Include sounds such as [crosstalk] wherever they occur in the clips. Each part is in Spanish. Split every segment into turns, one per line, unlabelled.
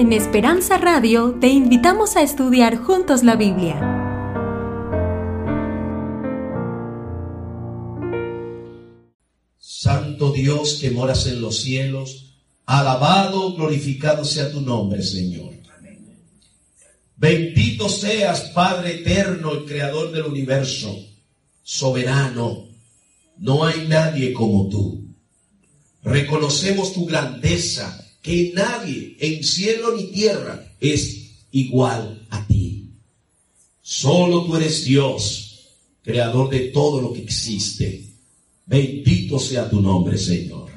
En Esperanza Radio te invitamos a estudiar juntos la Biblia.
Santo Dios que moras en los cielos, alabado, glorificado sea tu nombre, Señor. Bendito seas, Padre eterno, el creador del universo, soberano. No hay nadie como tú. Reconocemos tu grandeza, que nadie en cielo ni tierra es igual a ti. Solo tú eres Dios, creador de todo lo que existe. Bendito sea tu nombre, Señor.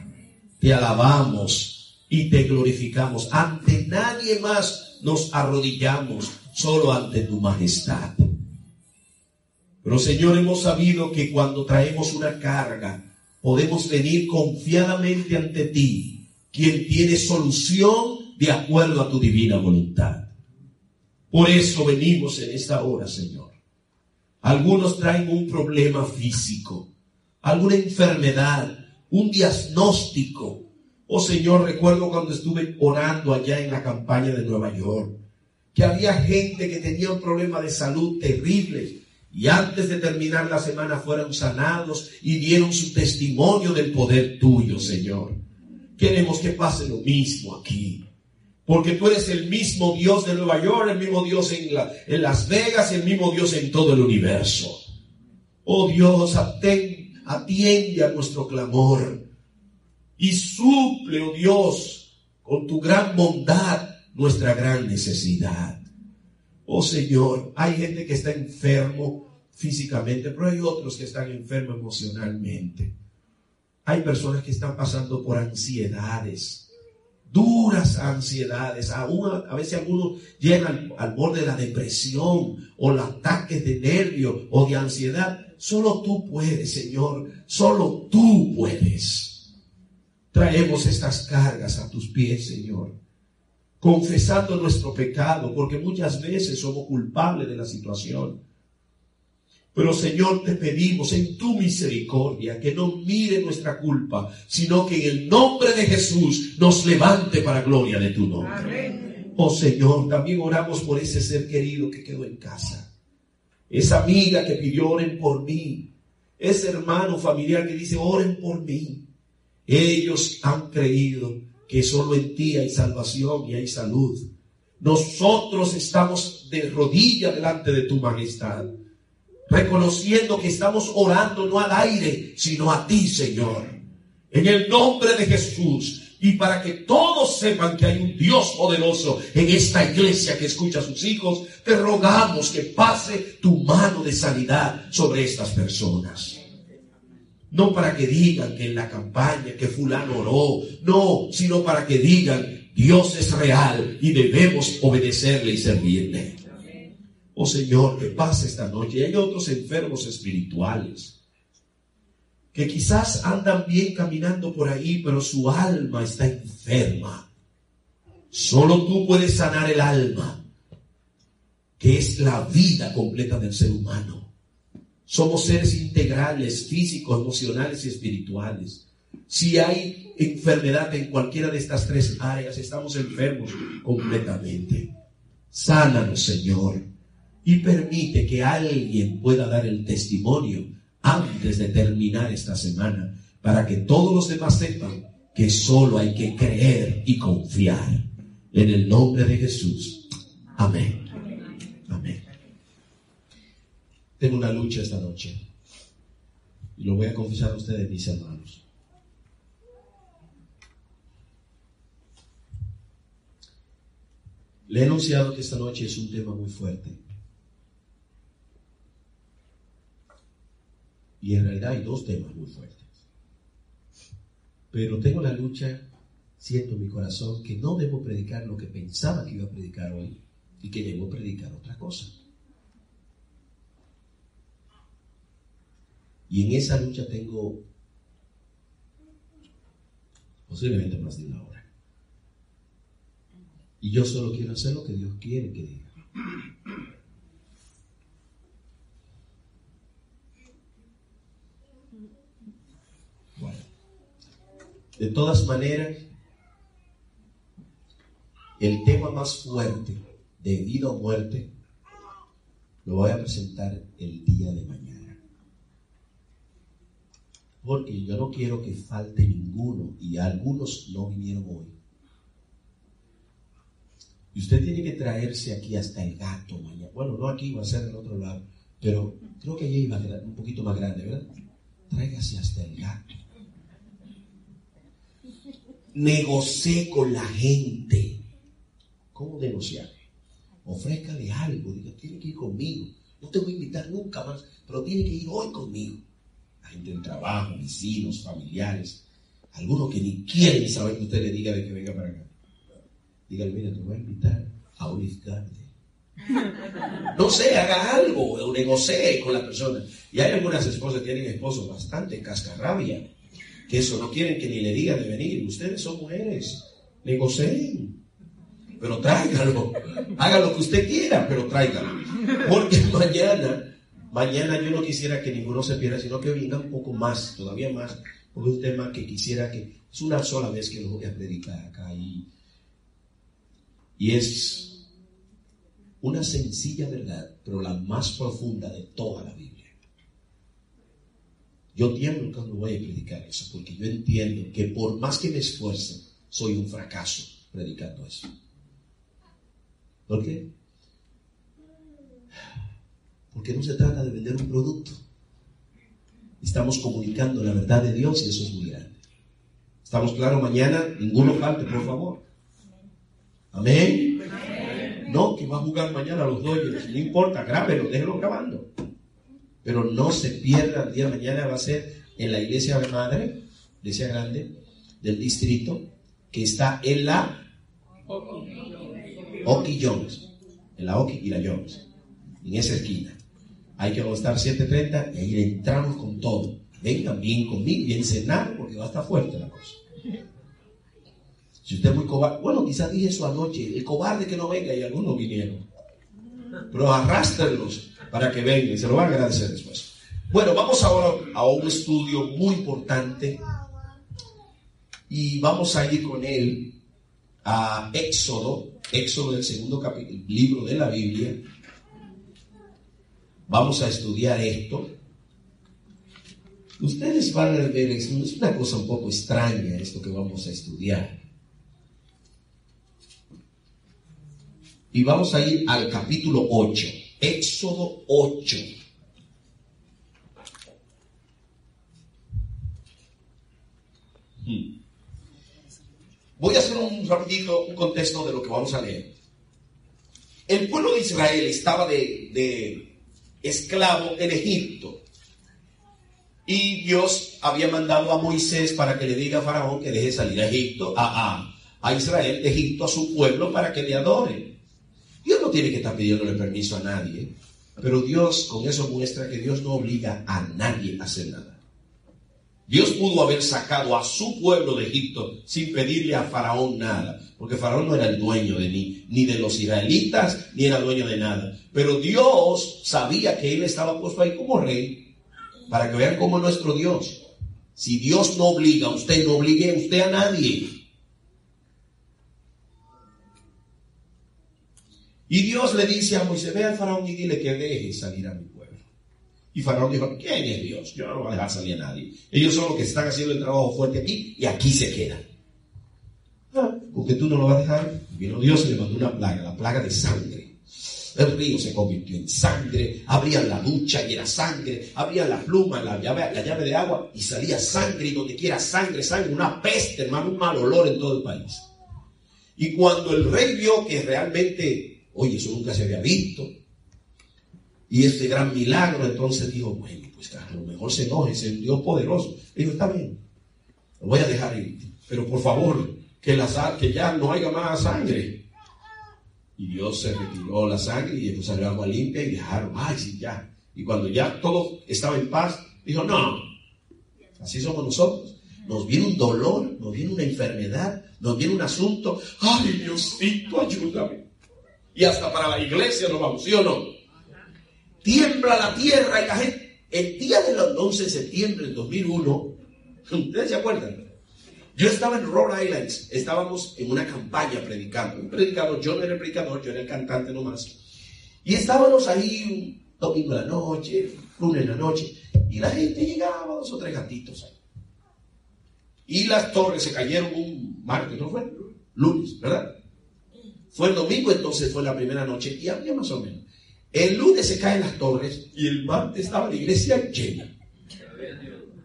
Te alabamos y te glorificamos. Ante nadie más nos arrodillamos, solo ante tu majestad. Pero Señor, hemos sabido que cuando traemos una carga, podemos venir confiadamente ante ti quien tiene solución de acuerdo a tu divina voluntad. Por eso venimos en esta hora, Señor. Algunos traen un problema físico, alguna enfermedad, un diagnóstico. Oh Señor, recuerdo cuando estuve orando allá en la campaña de Nueva York, que había gente que tenía un problema de salud terrible y antes de terminar la semana fueron sanados y dieron su testimonio del poder tuyo, Señor. Queremos que pase lo mismo aquí. Porque tú eres el mismo Dios de Nueva York, el mismo Dios en, Las Vegas, el mismo Dios en todo el universo. Oh Dios, atiende a nuestro clamor y suple, oh Dios, con tu gran bondad nuestra gran necesidad. Oh Señor, hay gente que está enfermo físicamente, pero hay otros que están enfermos emocionalmente. Hay personas que están pasando por ansiedades, duras ansiedades. Aún a, veces algunos llegan al, borde de la depresión o los ataques de nervio o de ansiedad. Solo tú puedes, Señor. Solo tú puedes. Traemos estas cargas a tus pies, Señor. Confesando nuestro pecado, porque muchas veces somos culpables de la situación. Pero Señor, te pedimos en tu misericordia que no mire nuestra culpa, sino que en el nombre de Jesús nos levante para gloria de tu nombre. Oh Señor, también oramos por ese ser querido que quedó en casa. Esa amiga que pidió oren por mí. Ese hermano familiar que dice oren por mí. Ellos han creído que solo en ti hay salvación y hay salud. Nosotros estamos de rodillas delante de tu majestad reconociendo que estamos orando no al aire, sino a ti, Señor. En el nombre de Jesús. Y para que todos sepan que hay un Dios poderoso en esta iglesia que escucha a sus hijos, te rogamos que pase tu mano de sanidad sobre estas personas. No para que digan que en la campaña que fulano oró, no, sino para que digan, Dios es real y debemos obedecerle y servirle. Oh Señor, que pase esta noche. Y hay otros enfermos espirituales que quizás andan bien caminando por ahí, pero su alma está enferma. Solo tú puedes sanar el alma, que es la vida completa del ser humano. Somos seres integrales, físicos, emocionales y espirituales. Si hay enfermedad en cualquiera de estas tres áreas, estamos enfermos completamente. Sánanos, Señor y permite que alguien pueda dar el testimonio antes de terminar esta semana para que todos los demás sepan que solo hay que creer y confiar en el nombre de Jesús. Amén. Amén. Tengo una lucha esta noche y lo voy a confesar a ustedes, mis hermanos. Le he anunciado que esta noche es un tema muy fuerte. Y en realidad hay dos temas muy fuertes. Pero tengo la lucha, siento en mi corazón que no debo predicar lo que pensaba que iba a predicar hoy y que debo predicar otra cosa. Y en esa lucha tengo posiblemente más de una hora. Y yo solo quiero hacer lo que Dios quiere que diga. De todas maneras, el tema más fuerte de vida o muerte lo voy a presentar el día de mañana. Porque yo no quiero que falte ninguno y algunos no vinieron hoy. Y usted tiene que traerse aquí hasta el gato mañana. Bueno, no aquí, va a ser del otro lado. Pero creo que allí va un poquito más grande, ¿verdad? Tráigase hasta el gato. Negocié con la gente. ¿Cómo negociar? Ofrézcale algo. Diga, tiene que ir conmigo. No te voy a invitar nunca más, pero tiene que ir hoy conmigo. La gente del trabajo, vecinos, familiares. Algunos que ni quieren saber que usted le diga de que venga para acá. Dígale, mira, te voy a invitar a Olive No sé, haga algo, o negocie con la persona. Y hay algunas esposas que tienen esposos bastante cascarrabia, que eso no quieren que ni le digan de venir. Ustedes son mujeres, negocien. Pero tráigalo, haga lo que usted quiera, pero tráigalo. Porque [laughs] mañana, mañana yo no quisiera que ninguno se pierda, sino que venga un poco más, todavía más, porque es un tema que quisiera que, es una sola vez que lo voy a predicar acá y y es una sencilla verdad, pero la más profunda de toda la Biblia. Yo tiemblo cuando voy a predicar eso, porque yo entiendo que por más que me esfuerce, soy un fracaso predicando eso. ¿Por qué? Porque no se trata de vender un producto. Estamos comunicando la verdad de Dios y eso es muy grande. ¿Estamos claros mañana? Ninguno falte, por favor. Amén. No, que va a jugar mañana a los Dodgers. No importa, grábelo, déjelo grabando. Pero no se pierda el día de mañana, va a ser en la iglesia de madre, iglesia grande, del distrito, que está en la Oki Jones. En la Oki y la Jones. En esa esquina. Hay que estar 7.30 y ahí entramos con todo. Vengan bien conmigo, bien cenado, porque va a estar fuerte la cosa. Si usted es muy cobarde, bueno, quizás dije eso anoche, el cobarde que no venga y algunos vinieron. Pero arrástrenlos para que vengan, se lo van a agradecer después. Bueno, vamos ahora a un estudio muy importante y vamos a ir con él a Éxodo, Éxodo del segundo capítulo, libro de la Biblia. Vamos a estudiar esto. Ustedes van a ver, es una cosa un poco extraña esto que vamos a estudiar. Y vamos a ir al capítulo 8, Éxodo 8. Hmm. Voy a hacer un rapidito, un contexto de lo que vamos a leer. El pueblo de Israel estaba de, de esclavo en Egipto. Y Dios había mandado a Moisés para que le diga a Faraón que deje salir a Egipto, a, a, a Israel de Egipto, a su pueblo, para que le adore. Dios no tiene que estar pidiéndole permiso a nadie, pero Dios con eso muestra que Dios no obliga a nadie a hacer nada. Dios pudo haber sacado a su pueblo de Egipto sin pedirle a Faraón nada, porque Faraón no era el dueño de ni, ni de los israelitas, ni era dueño de nada. Pero Dios sabía que él estaba puesto ahí como rey, para que vean cómo es nuestro Dios. Si Dios no obliga usted, no obligue a usted a nadie. Y Dios le dice a Moisés, ve al faraón y dile que deje salir a mi pueblo. Y faraón dijo, ¿quién es Dios? Yo no voy a dejar salir a nadie. Ellos son los que están haciendo el trabajo fuerte aquí y aquí se quedan. Ah, porque tú no lo vas a dejar. vino Dios y le mandó una plaga, la plaga de sangre. El río se convirtió en sangre, abrían la ducha y era sangre, abrían la pluma, la llave, la llave de agua y salía sangre y donde quiera sangre, sangre, una peste, hermano, un mal olor en todo el país. Y cuando el rey vio que realmente Oye, eso nunca se había visto. Y este gran milagro, entonces dijo, bueno, pues a lo mejor se enoje, es el Dios poderoso. Dijo, está bien, lo voy a dejar ir. Pero por favor, que, la, que ya no haya más sangre. Y Dios se retiró la sangre y después salió agua limpia y dejaron, ay, sí, ya. Y cuando ya todo estaba en paz, dijo, no, así somos nosotros. Nos viene un dolor, nos viene una enfermedad, nos viene un asunto. Ay, Diosito, ayúdame. Y hasta para la iglesia nos vamos, ¿sí o no? Tiembla la tierra y la gente. El día del 11 de septiembre del 2001, [laughs] ¿ustedes se acuerdan? Yo estaba en Rhode Island, estábamos en una campaña predicando. Un predicador, yo no era el predicador, yo era el cantante nomás. Y estábamos ahí domingo en la noche, lunes en la noche, y la gente llegaba, dos o tres gatitos ahí. Y las torres se cayeron un martes, ¿no fue? Lunes, ¿verdad? Fue el domingo, entonces fue la primera noche, y había más o menos. El lunes se caen las torres, y el martes estaba la iglesia llena.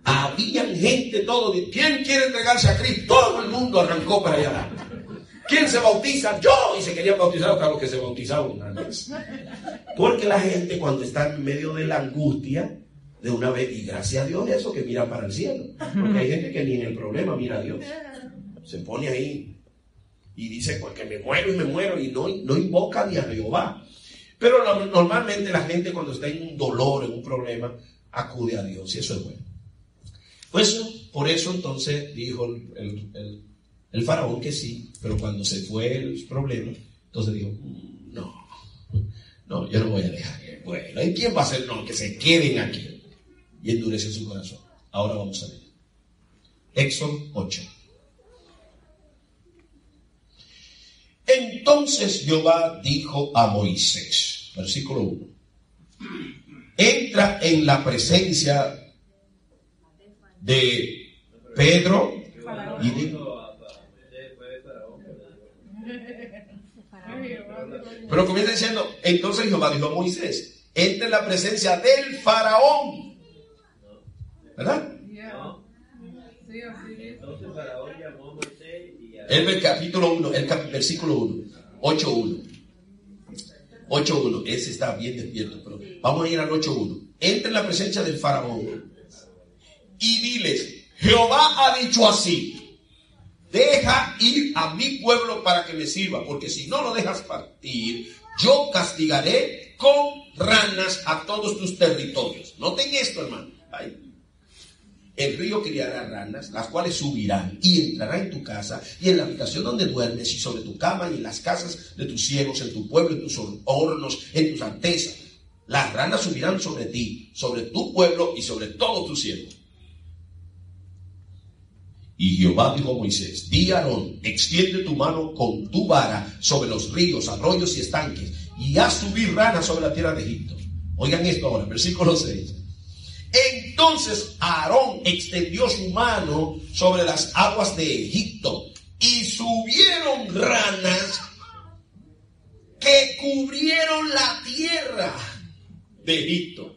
Habían gente, todo. ¿Quién quiere entregarse a Cristo? Todo el mundo arrancó para allá. ¿Quién se bautiza? Yo. Y se querían bautizar los que se bautizaron una vez. Porque la gente cuando está en medio de la angustia, de una vez, y gracias a Dios eso, que mira para el cielo. Porque hay gente que ni en el problema mira a Dios. Se pone ahí y dice, porque me muero y me muero y no, no invoca ni a Jehová. Pero normalmente la gente cuando está en un dolor, en un problema, acude a Dios y eso es bueno. Pues por eso entonces dijo el, faraón que sí, pero cuando se fue el problema, entonces dijo, mm, no, no, yo no voy a dejar. Bueno, ¿y quién va a hacer? No, que se queden aquí. Y endureció su corazón. Ahora vamos a ver. Éxodo 8. Entonces Jehová dijo a Moisés, versículo 1, entra en la presencia de Pedro y de... Pero comienza diciendo, entonces Jehová dijo a Moisés, entra en la presencia del faraón. ¿Verdad? El capítulo 1, el versículo 1, 8.1. 8.1, ese está bien despierto, pero vamos a ir al 8.1. Entra en la presencia del faraón y diles, Jehová ha dicho así, deja ir a mi pueblo para que me sirva, porque si no lo dejas partir, yo castigaré con ranas a todos tus territorios. Noten esto, hermano. El río criará ranas, las cuales subirán y entrarán en tu casa y en la habitación donde duermes y sobre tu cama y en las casas de tus siervos, en tu pueblo, en tus hornos, en tus artesas. Las ranas subirán sobre ti, sobre tu pueblo y sobre todos tus siervos. Y Jehová dijo a Moisés, di Aarón, extiende tu mano con tu vara sobre los ríos, arroyos y estanques, y haz subir ranas sobre la tierra de Egipto. Oigan esto ahora, versículo 6. Entonces Aarón extendió su mano sobre las aguas de Egipto, y subieron ranas que cubrieron la tierra de Egipto.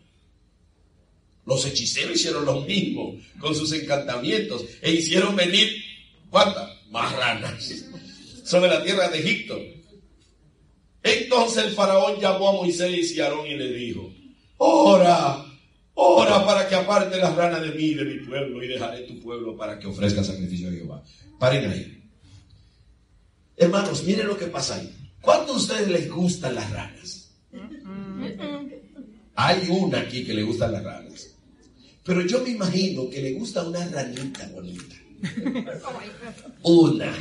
Los hechiceros hicieron lo mismo con sus encantamientos e hicieron venir, ¿cuántas? Más ranas sobre la tierra de Egipto. Entonces el faraón llamó a Moisés y Aarón y le dijo, ora, ora para que aparte las ranas de mí, de mi pueblo, y dejaré tu pueblo para que ofrezca sacrificio a Jehová. Paren ahí. Hermanos, miren lo que pasa ahí. ¿Cuántos de ustedes les gustan las ranas? Hay una aquí que le gustan las ranas. Pero yo me imagino que le gusta una ranita bonita. Una.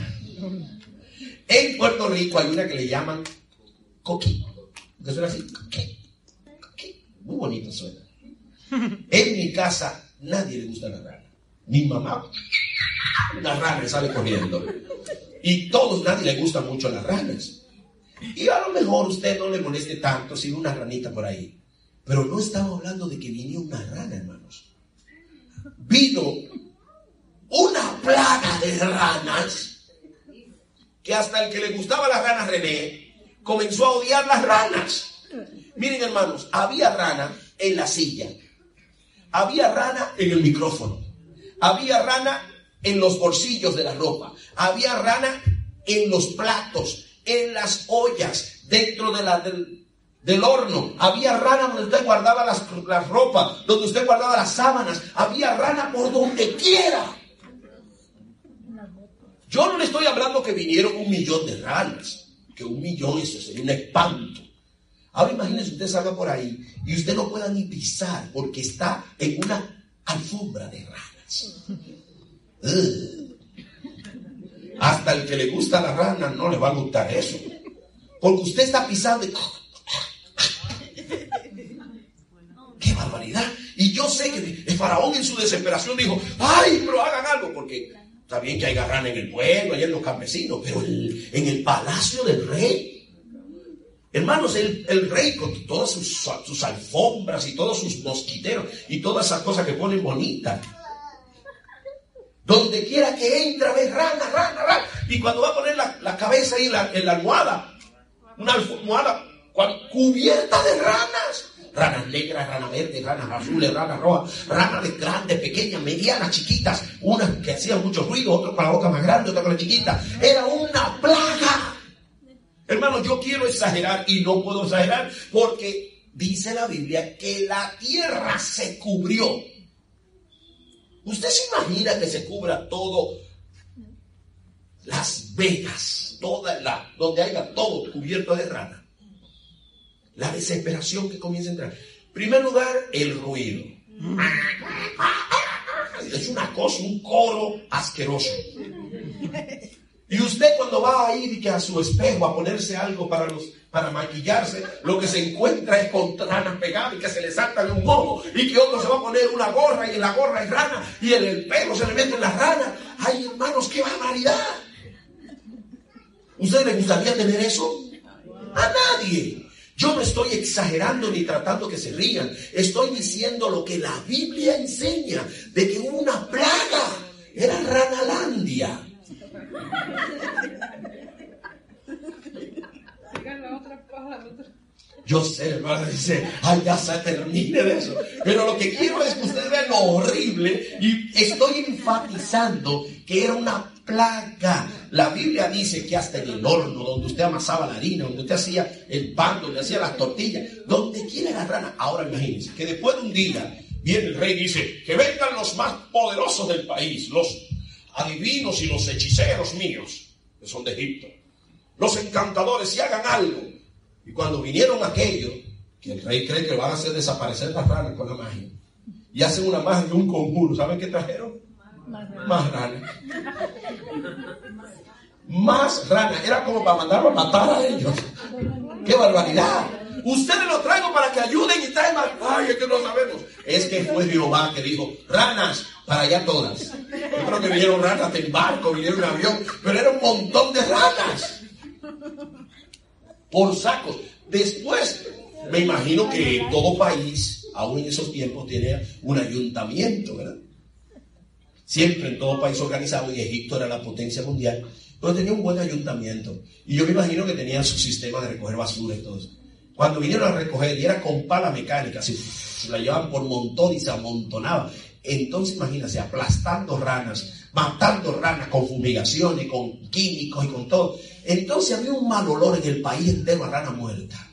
En Puerto Rico hay una que le llaman coqui. Que suena así, coqui. Coqui. Muy bonito suena. En mi casa nadie le gusta la rana. Mi mamá, una rana sale corriendo. Y todos, nadie le gusta mucho las ranas. Y a lo mejor usted no le moleste tanto si una ranita por ahí. Pero no estamos hablando de que viniera una rana, hermanos vino una plaga de ranas que hasta el que le gustaba las ranas René comenzó a odiar las ranas. Miren hermanos, había rana en la silla, había rana en el micrófono, había rana en los bolsillos de la ropa, había rana en los platos, en las ollas, dentro de la, del horno. Había rana donde usted guardaba las, las ropas, donde usted guardaba las sábanas. Había rana por donde quiera. Yo no le estoy hablando que vinieron un millón de ranas, que un millón eso sería un espanto. Ahora imagínese usted salga por ahí y usted no pueda ni pisar porque está en una alfombra de ranas. Hasta el que le gusta la rana no le va a gustar eso. Porque usted está pisando y ¡Qué barbaridad! Y yo sé que el faraón en su desesperación dijo, ¡ay, pero hagan algo! Porque Está bien que hay rana en el pueblo, allá en los campesinos, pero en el palacio del rey. Hermanos, el, rey con todas sus, alfombras y todos sus mosquiteros y todas esas cosas que ponen bonitas. Donde quiera que entra, ve rana, rana, rana. Y cuando va a poner la, cabeza ahí la, en la almohada, una almohada cubierta de ranas ranas negras, ranas verdes, ranas azules, ranas rojas, ranas grandes, pequeñas, medianas, chiquitas, unas que hacían mucho ruido, otras con la boca más grande, otras con la chiquita. Era una plaga. Hermano, yo quiero exagerar y no puedo exagerar porque dice la Biblia que la tierra se cubrió. ¿Usted se imagina que se cubra todo Las Vegas, toda la, donde haya todo cubierto de ranas? la desesperación que comienza a entrar. En primer lugar, el ruido. Es una cosa, un coro asqueroso. Y usted cuando va a ir a su espejo a ponerse algo para, los, para maquillarse, lo que se encuentra es con ranas pegadas y que se le salta de un ojo y que otro se va a poner una gorra y en la gorra hay rana y en el pelo se le mete la rana. Ay, hermanos, qué barbaridad. ¿Usted le gustaría tener eso? A nadie. Yo no estoy exagerando ni tratando que se rían. Estoy diciendo lo que la Biblia enseña, de que una plaga era Ranalandia. Yo sé, hermano, dice, ay, ya se termine de eso. Pero lo que quiero es que ustedes vean lo horrible y estoy enfatizando que era una plaga. La Biblia dice que hasta en el horno, donde usted amasaba la harina, donde usted hacía el pan, donde hacía las tortillas, donde quiera la rana. Ahora imagínense que después de un día viene el rey y dice que vengan los más poderosos del país, los adivinos y los hechiceros míos, que son de Egipto, los encantadores, y hagan algo. Y cuando vinieron aquellos, que el rey cree que van a hacer desaparecer las ranas con la magia, y hacen una magia, un conjuro, ¿saben qué trajeron? Más ranas. Más ranas. Era como para mandarlo a matar a ellos. ¡Qué barbaridad! Ustedes lo traigo para que ayuden y traigan. Ay, es que no sabemos. Es que fue Jehová que dijo, ranas, para allá todas. Yo creo que vinieron ranas en barco, vinieron en avión, pero era un montón de ranas. Por sacos. Después, me imagino que todo país, aún en esos tiempos, tiene un ayuntamiento, ¿verdad? siempre en todo país organizado, y Egipto era la potencia mundial, pero tenía un buen ayuntamiento. Y yo me imagino que tenían su sistema de recoger basura y todo eso. Cuando vinieron a recoger, y era con pala mecánica, se la llevaban por montón y se amontonaba. Entonces, imagínense, aplastando ranas, matando ranas con fumigación y con químicos y con todo. Entonces había un mal olor en el país entero a rana muerta.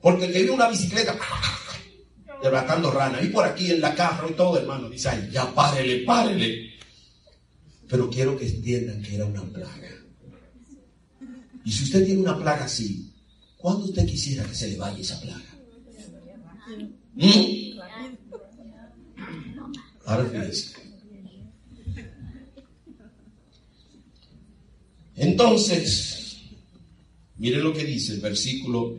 Porque el que vio una bicicleta, [laughs] Derratando rana. Y por aquí en la caja y todo, hermano, dice, ay, ya párele, párele. Pero quiero que entiendan que era una plaga. Y si usted tiene una plaga así, ¿cuándo usted quisiera que se le vaya esa plaga? ¿Mm? Ahora fíjense. Entonces, mire lo que dice el versículo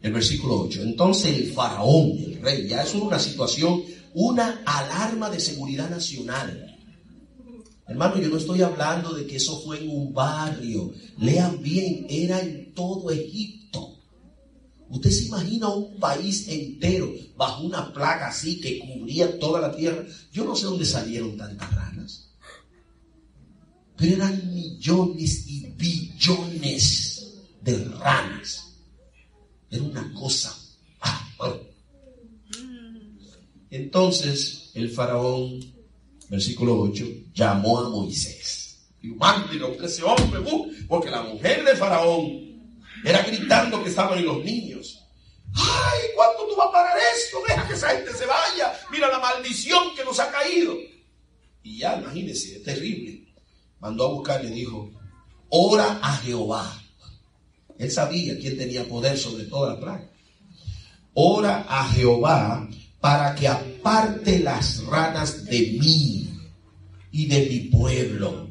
el versículo 8. Entonces el faraón, el rey, ya es una situación, una alarma de seguridad nacional. Hermano, yo no estoy hablando de que eso fue en un barrio. Lean bien, era en todo Egipto. Usted se imagina un país entero bajo una plaga así que cubría toda la tierra. Yo no sé dónde salieron tantas ranas. Pero eran millones y billones de ranas. Era una cosa. Entonces el faraón, versículo 8, llamó a Moisés. Y mándelo que ese hombre, porque la mujer de faraón era gritando que estaban los niños. ¡Ay, cuánto tú vas a pagar esto! Deja que esa gente se vaya. Mira la maldición que nos ha caído. Y ya, imagínense, es terrible. Mandó a buscar y dijo, ora a Jehová él sabía quién tenía poder sobre toda la plaga. Ora a Jehová para que aparte las ranas de mí y de mi pueblo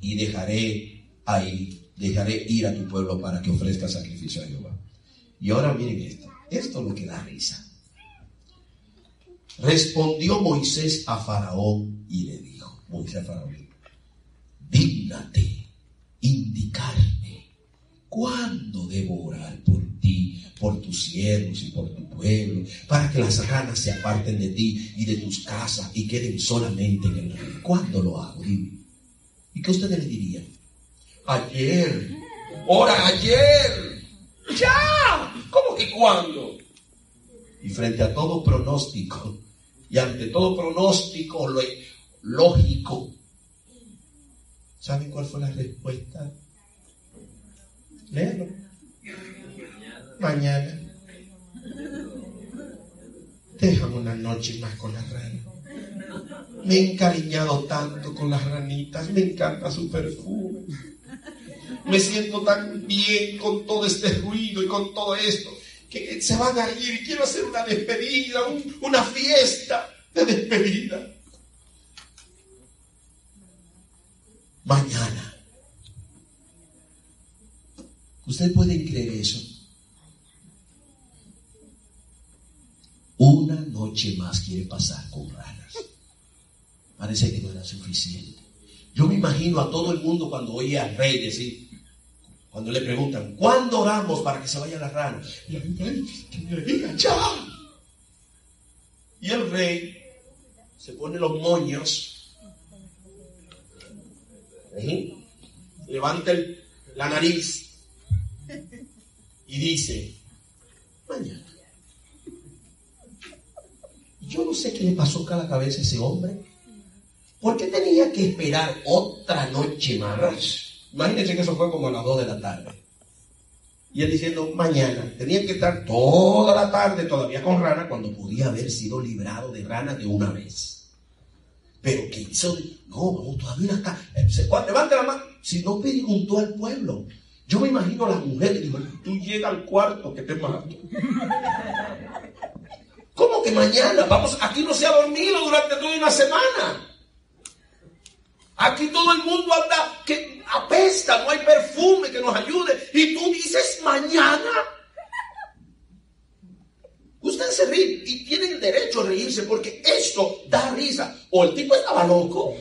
y dejaré ahí, dejaré ir a tu pueblo para que ofrezca sacrificio a Jehová. Y ahora miren esto, esto es lo que da risa. Respondió Moisés a Faraón y le dijo, Moisés Faraón, dígnate indicarme cuándo debo orar por ti, por tus siervos y por tu pueblo, para que las ranas se aparten de ti y de tus casas y queden solamente en el río. ¿Cuándo lo hago? ¿Y qué ustedes le dirían? Ayer. Ora ayer. Ya. ¿Cómo que cuándo? Y frente a todo pronóstico, y ante todo pronóstico lógico, ¿saben cuál fue la respuesta? Léalo. Mañana. Déjame una noche más con la rana. Me he encariñado tanto con las ranitas, me encanta su perfume. Me siento tan bien con todo este ruido y con todo esto que se van a ir y quiero hacer una despedida, una fiesta de despedida. Mañana. ¿Ustedes pueden creer eso? Una noche más quiere pasar con ranas. Parece que no era suficiente. Yo me imagino a todo el mundo cuando oye al rey decir, cuando le preguntan, ¿cuándo oramos para que se vaya la rana? Y el ya. Y el rey se pone los moños, levanta la nariz y dice, mañana. Yo no sé qué le pasó a la cabeza a ese hombre. ¿Por qué tenía que esperar otra noche más? Imagínense que eso fue como a las 2 de la tarde. Y él diciendo, mañana, tenía que estar toda la tarde todavía con rana cuando podía haber sido librado de rana de una vez. Pero que hizo, no, vamos, todavía acá. Levante la mano. Si no preguntó al pueblo. Yo me imagino a la mujer que dijo, tú llega al cuarto que te mato. ¿Cómo que mañana? Vamos, aquí no se ha dormido durante toda una semana. Aquí todo el mundo anda que apesta, no hay perfume que nos ayude. Y tú dices mañana. Ustedes se ríen y tienen derecho a reírse porque esto da risa. O el tipo estaba loco,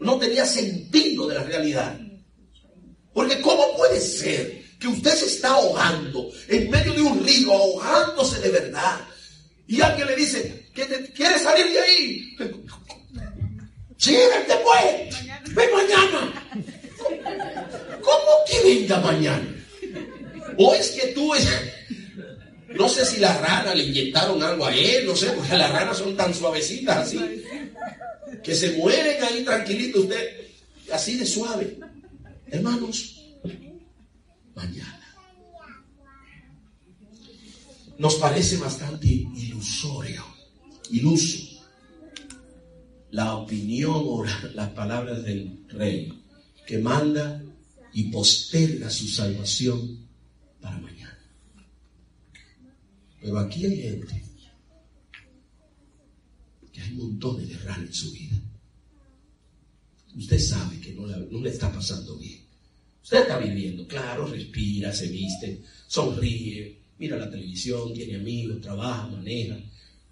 no tenía sentido de la realidad. Porque ¿cómo puede ser que usted se está ahogando en medio de un río, ahogándose de verdad? Y alguien le dice, que ¿quieres salir de ahí? Vente pues. Ven mañana. ¿Cómo que venga mañana? O es que tú es... No sé si la rana le inyectaron algo a él, no sé, porque las ranas son tan suavecitas así. Que se mueren ahí tranquilito usted, así de suave. Hermanos, mañana. Nos parece bastante ilusorio, iluso la opinión o las palabras del rey, que manda y posterga su salvación para mañana. Pero aquí hay gente que hay montones de rana en su vida. Usted sabe que no, no le está pasando bien. Usted está viviendo, claro, respira, se viste, sonríe, mira la televisión, tiene amigos, trabaja, maneja,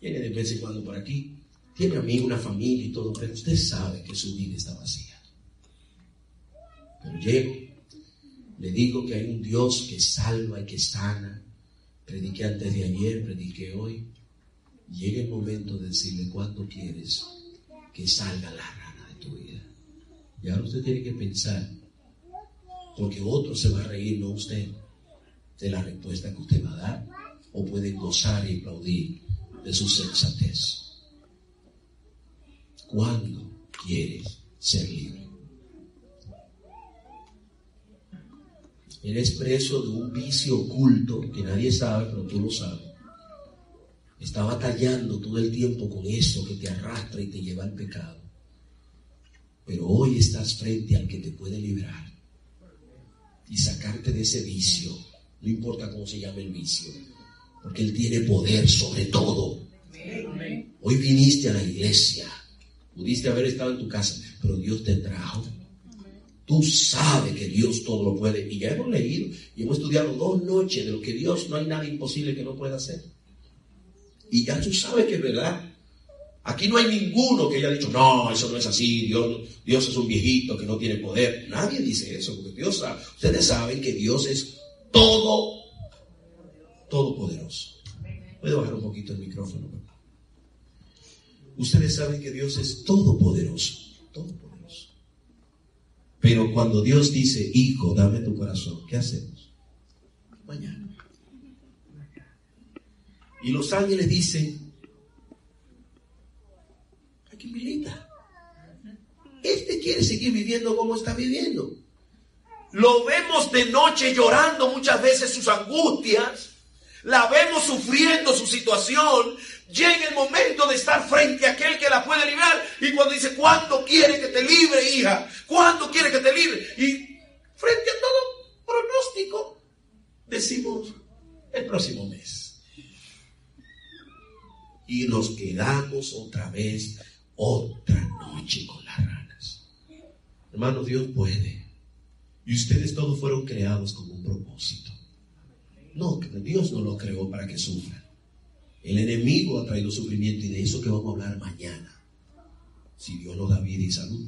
viene de vez en cuando por aquí tiene a mí una familia y todo, pero usted sabe que su vida está vacía. Pero llego, le digo que hay un Dios que salva y que sana. Prediqué antes de ayer, prediqué hoy. Llega el momento de decirle cuánto quieres que salga la rana de tu vida. Y ahora usted tiene que pensar, porque otro se va a reír, no usted, de la respuesta que usted va a dar, o puede gozar y aplaudir de su sensatez. ¿Cuándo quieres ser libre? Eres preso de un vicio oculto que nadie sabe, pero tú lo sabes. Está batallando todo el tiempo con eso que te arrastra y te lleva al pecado. Pero hoy estás frente al que te puede librar y sacarte de ese vicio. No importa cómo se llame el vicio, porque Él tiene poder sobre todo. Hoy viniste a la iglesia Pudiste haber estado en tu casa, pero Dios te trajo. Tú sabes que Dios todo lo puede. Y ya hemos leído y hemos estudiado dos noches de lo que Dios no hay nada imposible que no pueda hacer. Y ya tú sabes que es verdad. Aquí no hay ninguno que haya dicho, no, eso no es así, Dios, Dios es un viejito que no tiene poder. Nadie dice eso, porque Dios sabe, ustedes saben que Dios es todo, todopoderoso. ¿Puedo bajar un poquito el micrófono? Ustedes saben que Dios es todopoderoso, todopoderoso. Pero cuando Dios dice, hijo, dame tu corazón, ¿qué hacemos? Mañana. Y los ángeles dicen, aquí milita. Este quiere seguir viviendo como está viviendo. Lo vemos de noche llorando muchas veces sus angustias. La vemos sufriendo su situación. Llega el momento de estar frente a aquel que la puede librar. Y cuando dice, ¿cuándo quiere que te libre, hija? ¿Cuándo quiere que te libre? Y frente a todo pronóstico, decimos, el próximo mes y nos quedamos otra vez, otra noche con las ranas. Hermano, Dios puede. Y ustedes todos fueron creados con un propósito. No, Dios no lo creó para que sufran. El enemigo ha traído sufrimiento y de eso que vamos a hablar mañana. Si Dios nos da vida y salud.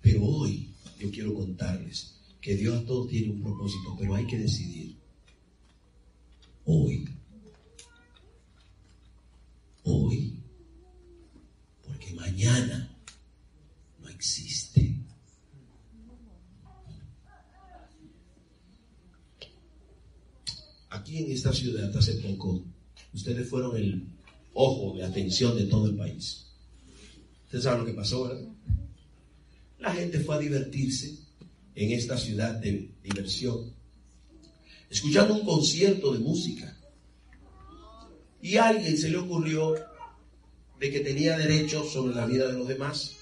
Pero hoy yo quiero contarles que Dios a todos tiene un propósito, pero hay que decidir. Hoy hoy, porque mañana no existe. Aquí en esta ciudad hace poco, ustedes fueron el ojo de atención de todo el país. Ustedes saben lo que pasó, ¿verdad? La gente fue a divertirse en esta ciudad de diversión, escuchando un concierto de música. Y a alguien se le ocurrió de que tenía derecho sobre la vida de los demás.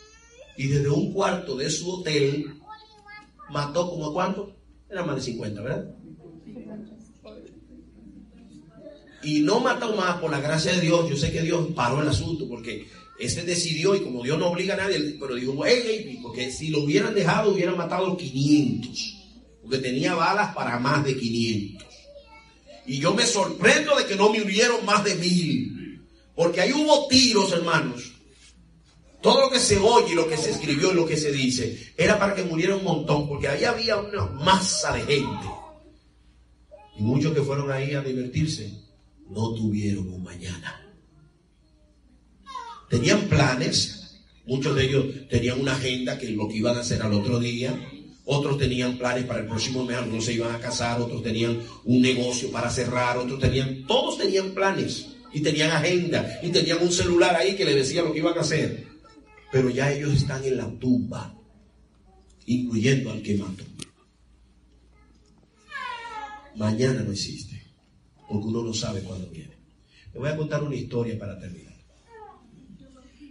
Y desde un cuarto de su hotel mató como a cuánto? Era más de 50, ¿verdad? Y no mató más por la gracia de Dios. Yo sé que Dios paró el asunto porque este decidió y como Dios no obliga a nadie, pero dijo, hey, porque si lo hubieran dejado hubieran matado 500. Porque tenía balas para más de 500. Y yo me sorprendo de que no me murieron más de mil. Porque ahí hubo tiros, hermanos. Todo lo que se oye, lo que se escribió y lo que se dice, era para que muriera un montón, porque ahí había una masa de gente. Y muchos que fueron ahí a divertirse, no tuvieron un mañana. Tenían planes, muchos de ellos tenían una agenda que lo que iban a hacer al otro día, otros tenían planes para el próximo mes, algunos se iban a casar, otros tenían un negocio para cerrar, otros tenían, todos tenían planes y tenían agenda y tenían un celular ahí que le decía lo que iban a hacer. Pero ya ellos están en la tumba, incluyendo al que mató. Mañana no existe, porque uno no sabe cuándo viene. Le voy a contar una historia para terminar.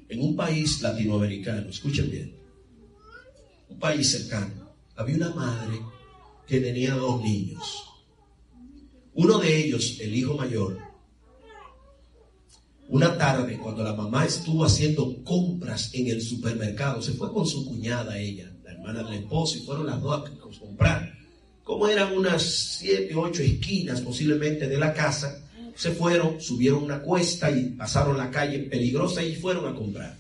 En un país latinoamericano, escuchen bien, un país cercano, había una madre que tenía dos niños. Uno de ellos, el hijo mayor, una tarde cuando la mamá estuvo haciendo compras en el supermercado, se fue con su cuñada ella, la hermana del esposo, y fueron las dos a comprar. Como eran unas siete, ocho esquinas posiblemente de la casa, se fueron, subieron una cuesta y pasaron la calle peligrosa y fueron a comprar.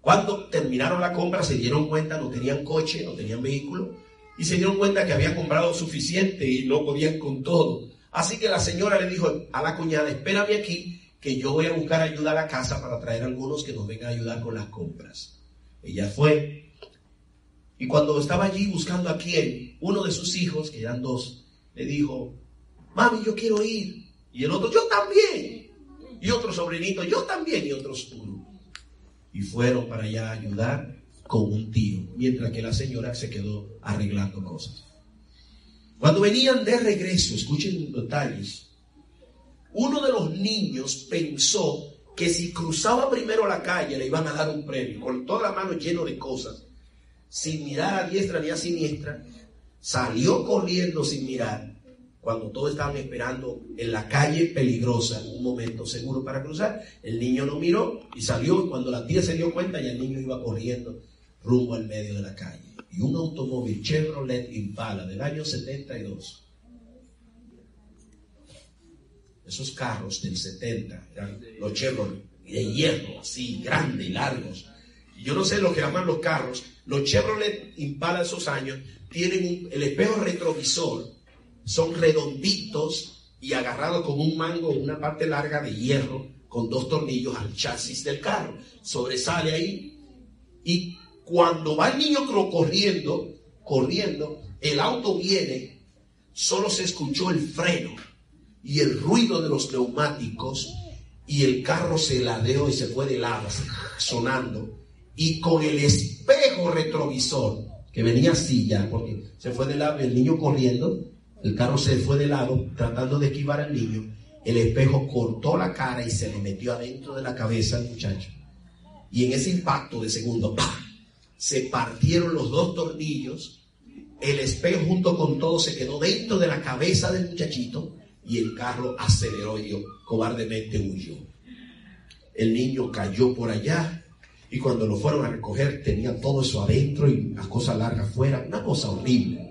Cuando terminaron la compra se dieron cuenta, no tenían coche, no tenían vehículo, y se dieron cuenta que habían comprado suficiente y no podían con todo. Así que la señora le dijo a la cuñada, espérame aquí, que yo voy a buscar ayuda a la casa para traer algunos que nos vengan a ayudar con las compras. Ella fue. Y cuando estaba allí buscando a quién, uno de sus hijos, que eran dos, le dijo, mami, yo quiero ir. Y el otro, yo también. Y otro sobrinito, yo también. Y otros uno y fueron para allá a ayudar con un tío, mientras que la señora se quedó arreglando cosas. Cuando venían de regreso, escuchen detalles, uno de los niños pensó que si cruzaba primero la calle le iban a dar un premio, con toda la mano lleno de cosas, sin mirar a diestra ni a siniestra, salió corriendo sin mirar cuando todos estaban esperando en la calle peligrosa, un momento seguro para cruzar, el niño no miró y salió y cuando la tía se dio cuenta ya el niño iba corriendo rumbo al medio de la calle. Y un automóvil Chevrolet Impala del año 72. Esos carros del 70 eran los Chevrolet. de hierro, así, grandes y largos. Yo no sé lo que llaman los carros. Los Chevrolet Impala esos años tienen el espejo retrovisor, son redonditos y agarrados con un mango, una parte larga de hierro, con dos tornillos al chasis del carro. Sobresale ahí. Y cuando va el niño corriendo, corriendo, el auto viene, solo se escuchó el freno y el ruido de los neumáticos y el carro se ladeó y se fue de lado, sonando. Y con el espejo retrovisor, que venía así ya, porque se fue de lado, el niño corriendo, el carro se fue de lado, tratando de esquivar al niño, el espejo cortó la cara y se le metió adentro de la cabeza al muchacho. Y en ese impacto de segundo, se partieron los dos tornillos, el espejo junto con todo se quedó dentro de la cabeza del muchachito y el carro aceleró y cobardemente huyó. El niño cayó por allá y cuando lo fueron a recoger tenía todo eso adentro y las cosas largas fuera, una cosa horrible.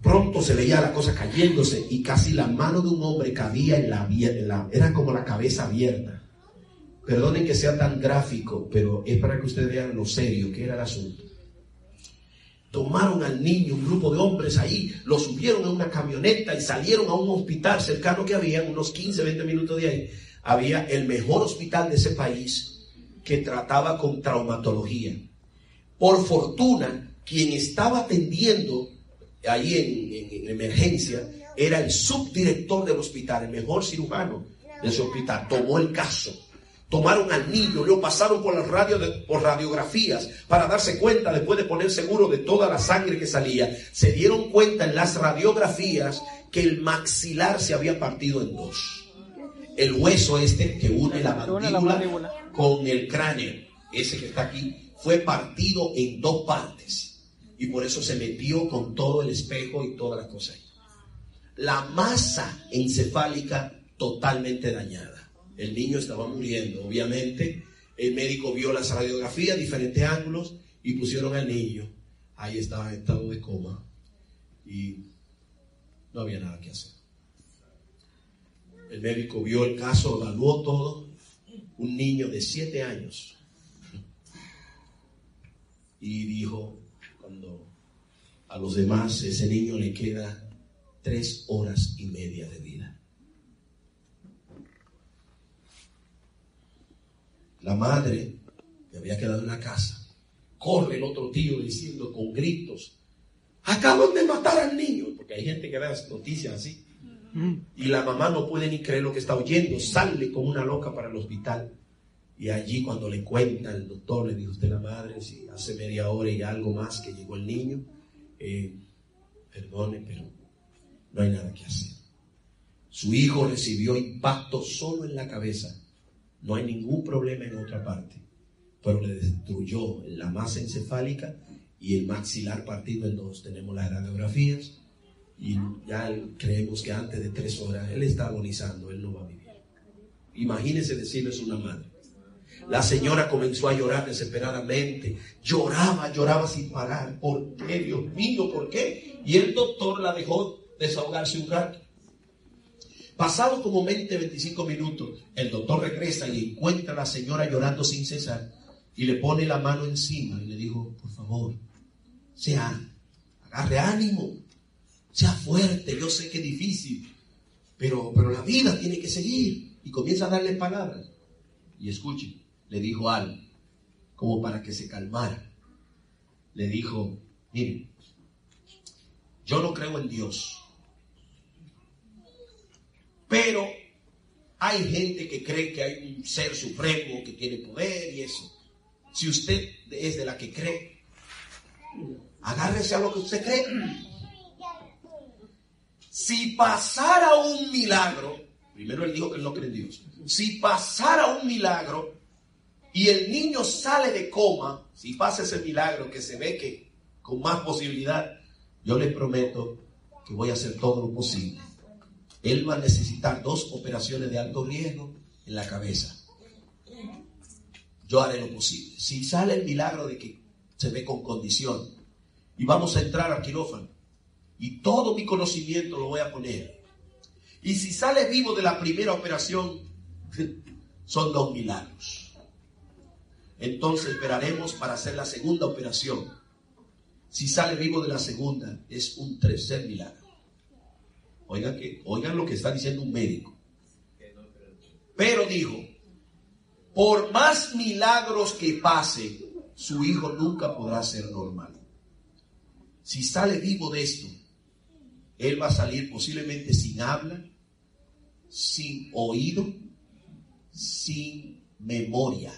Pronto se veía la cosa cayéndose y casi la mano de un hombre cabía en la, en la era como la cabeza abierta. Perdonen que sea tan gráfico, pero es para que ustedes vean lo serio que era el asunto. Tomaron al niño, un grupo de hombres ahí, lo subieron en una camioneta y salieron a un hospital cercano que había, unos 15, 20 minutos de ahí. Había el mejor hospital de ese país que trataba con traumatología. Por fortuna, quien estaba atendiendo ahí en, en emergencia era el subdirector del hospital, el mejor cirujano de ese hospital. Tomó el caso Tomaron al niño, lo pasaron por, las radio por radiografías para darse cuenta, después de poner seguro de toda la sangre que salía, se dieron cuenta en las radiografías que el maxilar se había partido en dos. El hueso este que une la mandíbula con el cráneo, ese que está aquí, fue partido en dos partes. Y por eso se metió con todo el espejo y todas las cosas. La masa encefálica totalmente dañada. El niño estaba muriendo, obviamente. El médico vio las radiografías, diferentes ángulos, y pusieron al niño. Ahí estaba en estado de coma. Y no había nada que hacer. El médico vio el caso, evaluó todo. Un niño de siete años. Y dijo, cuando a los demás ese niño le queda tres horas y media de vida. La madre, que había quedado en la casa, corre el otro tío diciendo con gritos, acaban de matar al niño, porque hay gente que las noticias así. Y la mamá no puede ni creer lo que está oyendo, sale como una loca para el hospital. Y allí cuando le cuenta el doctor, le dijo usted la madre, si hace media hora y algo más que llegó el niño, eh, perdone, pero no hay nada que hacer. Su hijo recibió impacto solo en la cabeza no hay ningún problema en otra parte, pero le destruyó la masa encefálica y el maxilar partido en dos. Tenemos las radiografías y ya creemos que antes de tres horas él está agonizando, él no va a vivir. Imagínense decirles una madre. La señora comenzó a llorar desesperadamente. Lloraba, lloraba sin parar. ¿Por qué, Dios mío? ¿Por qué? Y el doctor la dejó desahogarse un rato. Pasado como 20, 25 minutos, el doctor regresa y encuentra a la señora llorando sin cesar y le pone la mano encima y le dijo, por favor, sea, agarre ánimo, sea fuerte, yo sé que es difícil, pero, pero la vida tiene que seguir. Y comienza a darle palabras. Y escuche, le dijo algo, como para que se calmara. Le dijo, mire, yo no creo en Dios pero hay gente que cree que hay un ser supremo que tiene poder y eso. Si usted es de la que cree, agárrese a lo que usted cree. Si pasara un milagro, primero él dijo que él no cree en Dios. Si pasara un milagro y el niño sale de coma, si pasa ese milagro que se ve que con más posibilidad, yo le prometo que voy a hacer todo lo posible él va a necesitar dos operaciones de alto riesgo en la cabeza. Yo haré lo posible. Si sale el milagro de que se ve con condición y vamos a entrar al quirófano y todo mi conocimiento lo voy a poner. Y si sale vivo de la primera operación, [laughs] Son dos milagros. Entonces esperaremos para hacer la segunda operación. Si sale vivo de la segunda, es un tercer milagro. Oigan, que, oigan lo que está diciendo un médico. Pero dijo, por más milagros que pase, su hijo nunca podrá ser normal. Si sale vivo de esto, él va a salir posiblemente sin habla, sin oído, sin memoria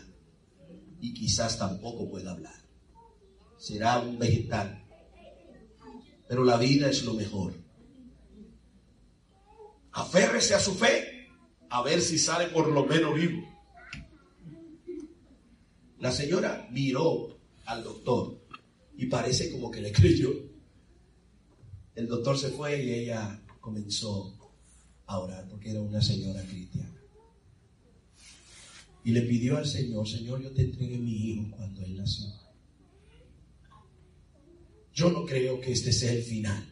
y quizás tampoco pueda hablar. Será un vegetal. Pero la vida es lo mejor. Aférrese a su fe a ver si sale por lo menos vivo. La señora miró al doctor y parece como que le creyó. El doctor se fue y ella comenzó a orar porque era una señora cristiana. Y le pidió al Señor, Señor, yo te entregué mi hijo cuando él nació. Yo no creo que este sea el final.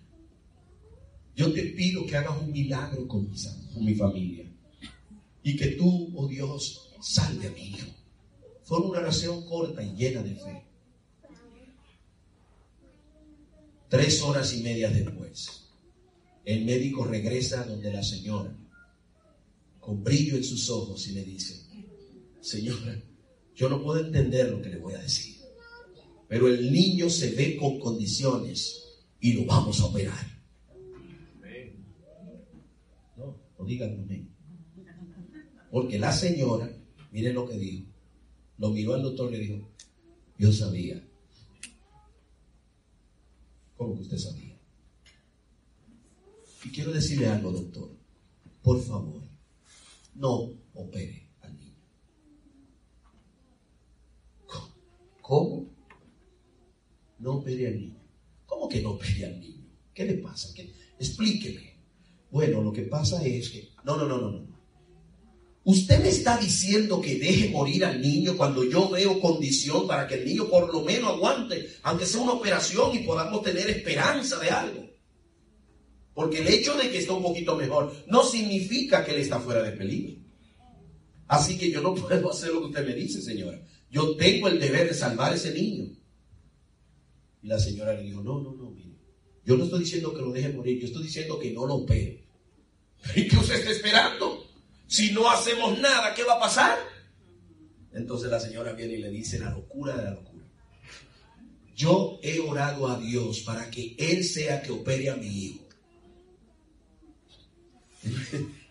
Yo te pido que hagas un milagro con mi, familia. Y que tú, oh Dios, salve a mi hijo. Fue una oración corta y llena de fe. Tres horas y media después, el médico regresa donde la señora, con brillo en sus ojos, y le dice, señora, yo no puedo entender lo que le voy a decir, pero el niño se ve con condiciones y lo vamos a operar. No, no digan amén. Porque la señora, miren lo que dijo, lo miró al doctor y le dijo, yo sabía. ¿Cómo que usted sabía? Y quiero decirle algo, doctor. Por favor, no opere al niño. ¿Cómo? No opere al niño. ¿Cómo que no opere al niño? ¿Qué le pasa? Explíqueme. Bueno, lo que pasa es que... No, no, no, no, no. Usted me está diciendo que deje morir al niño cuando yo veo condición para que el niño por lo menos aguante, aunque sea una operación y podamos tener esperanza de algo. Porque el hecho de que esté un poquito mejor no significa que él está fuera de peligro. Así que yo no [laughs] puedo hacer lo que usted me dice, señora. Yo tengo el deber de salvar a ese niño. Y la señora le dijo, no, no, no, mire. Yo no estoy diciendo que lo deje morir, yo estoy diciendo que no lo opere. [laughs] ¿Y qué usted está esperando? Si no hacemos nada, ¿qué va a pasar? Entonces la señora viene y le dice la locura de la locura. Yo he orado a Dios para que Él sea que opere a mi hijo.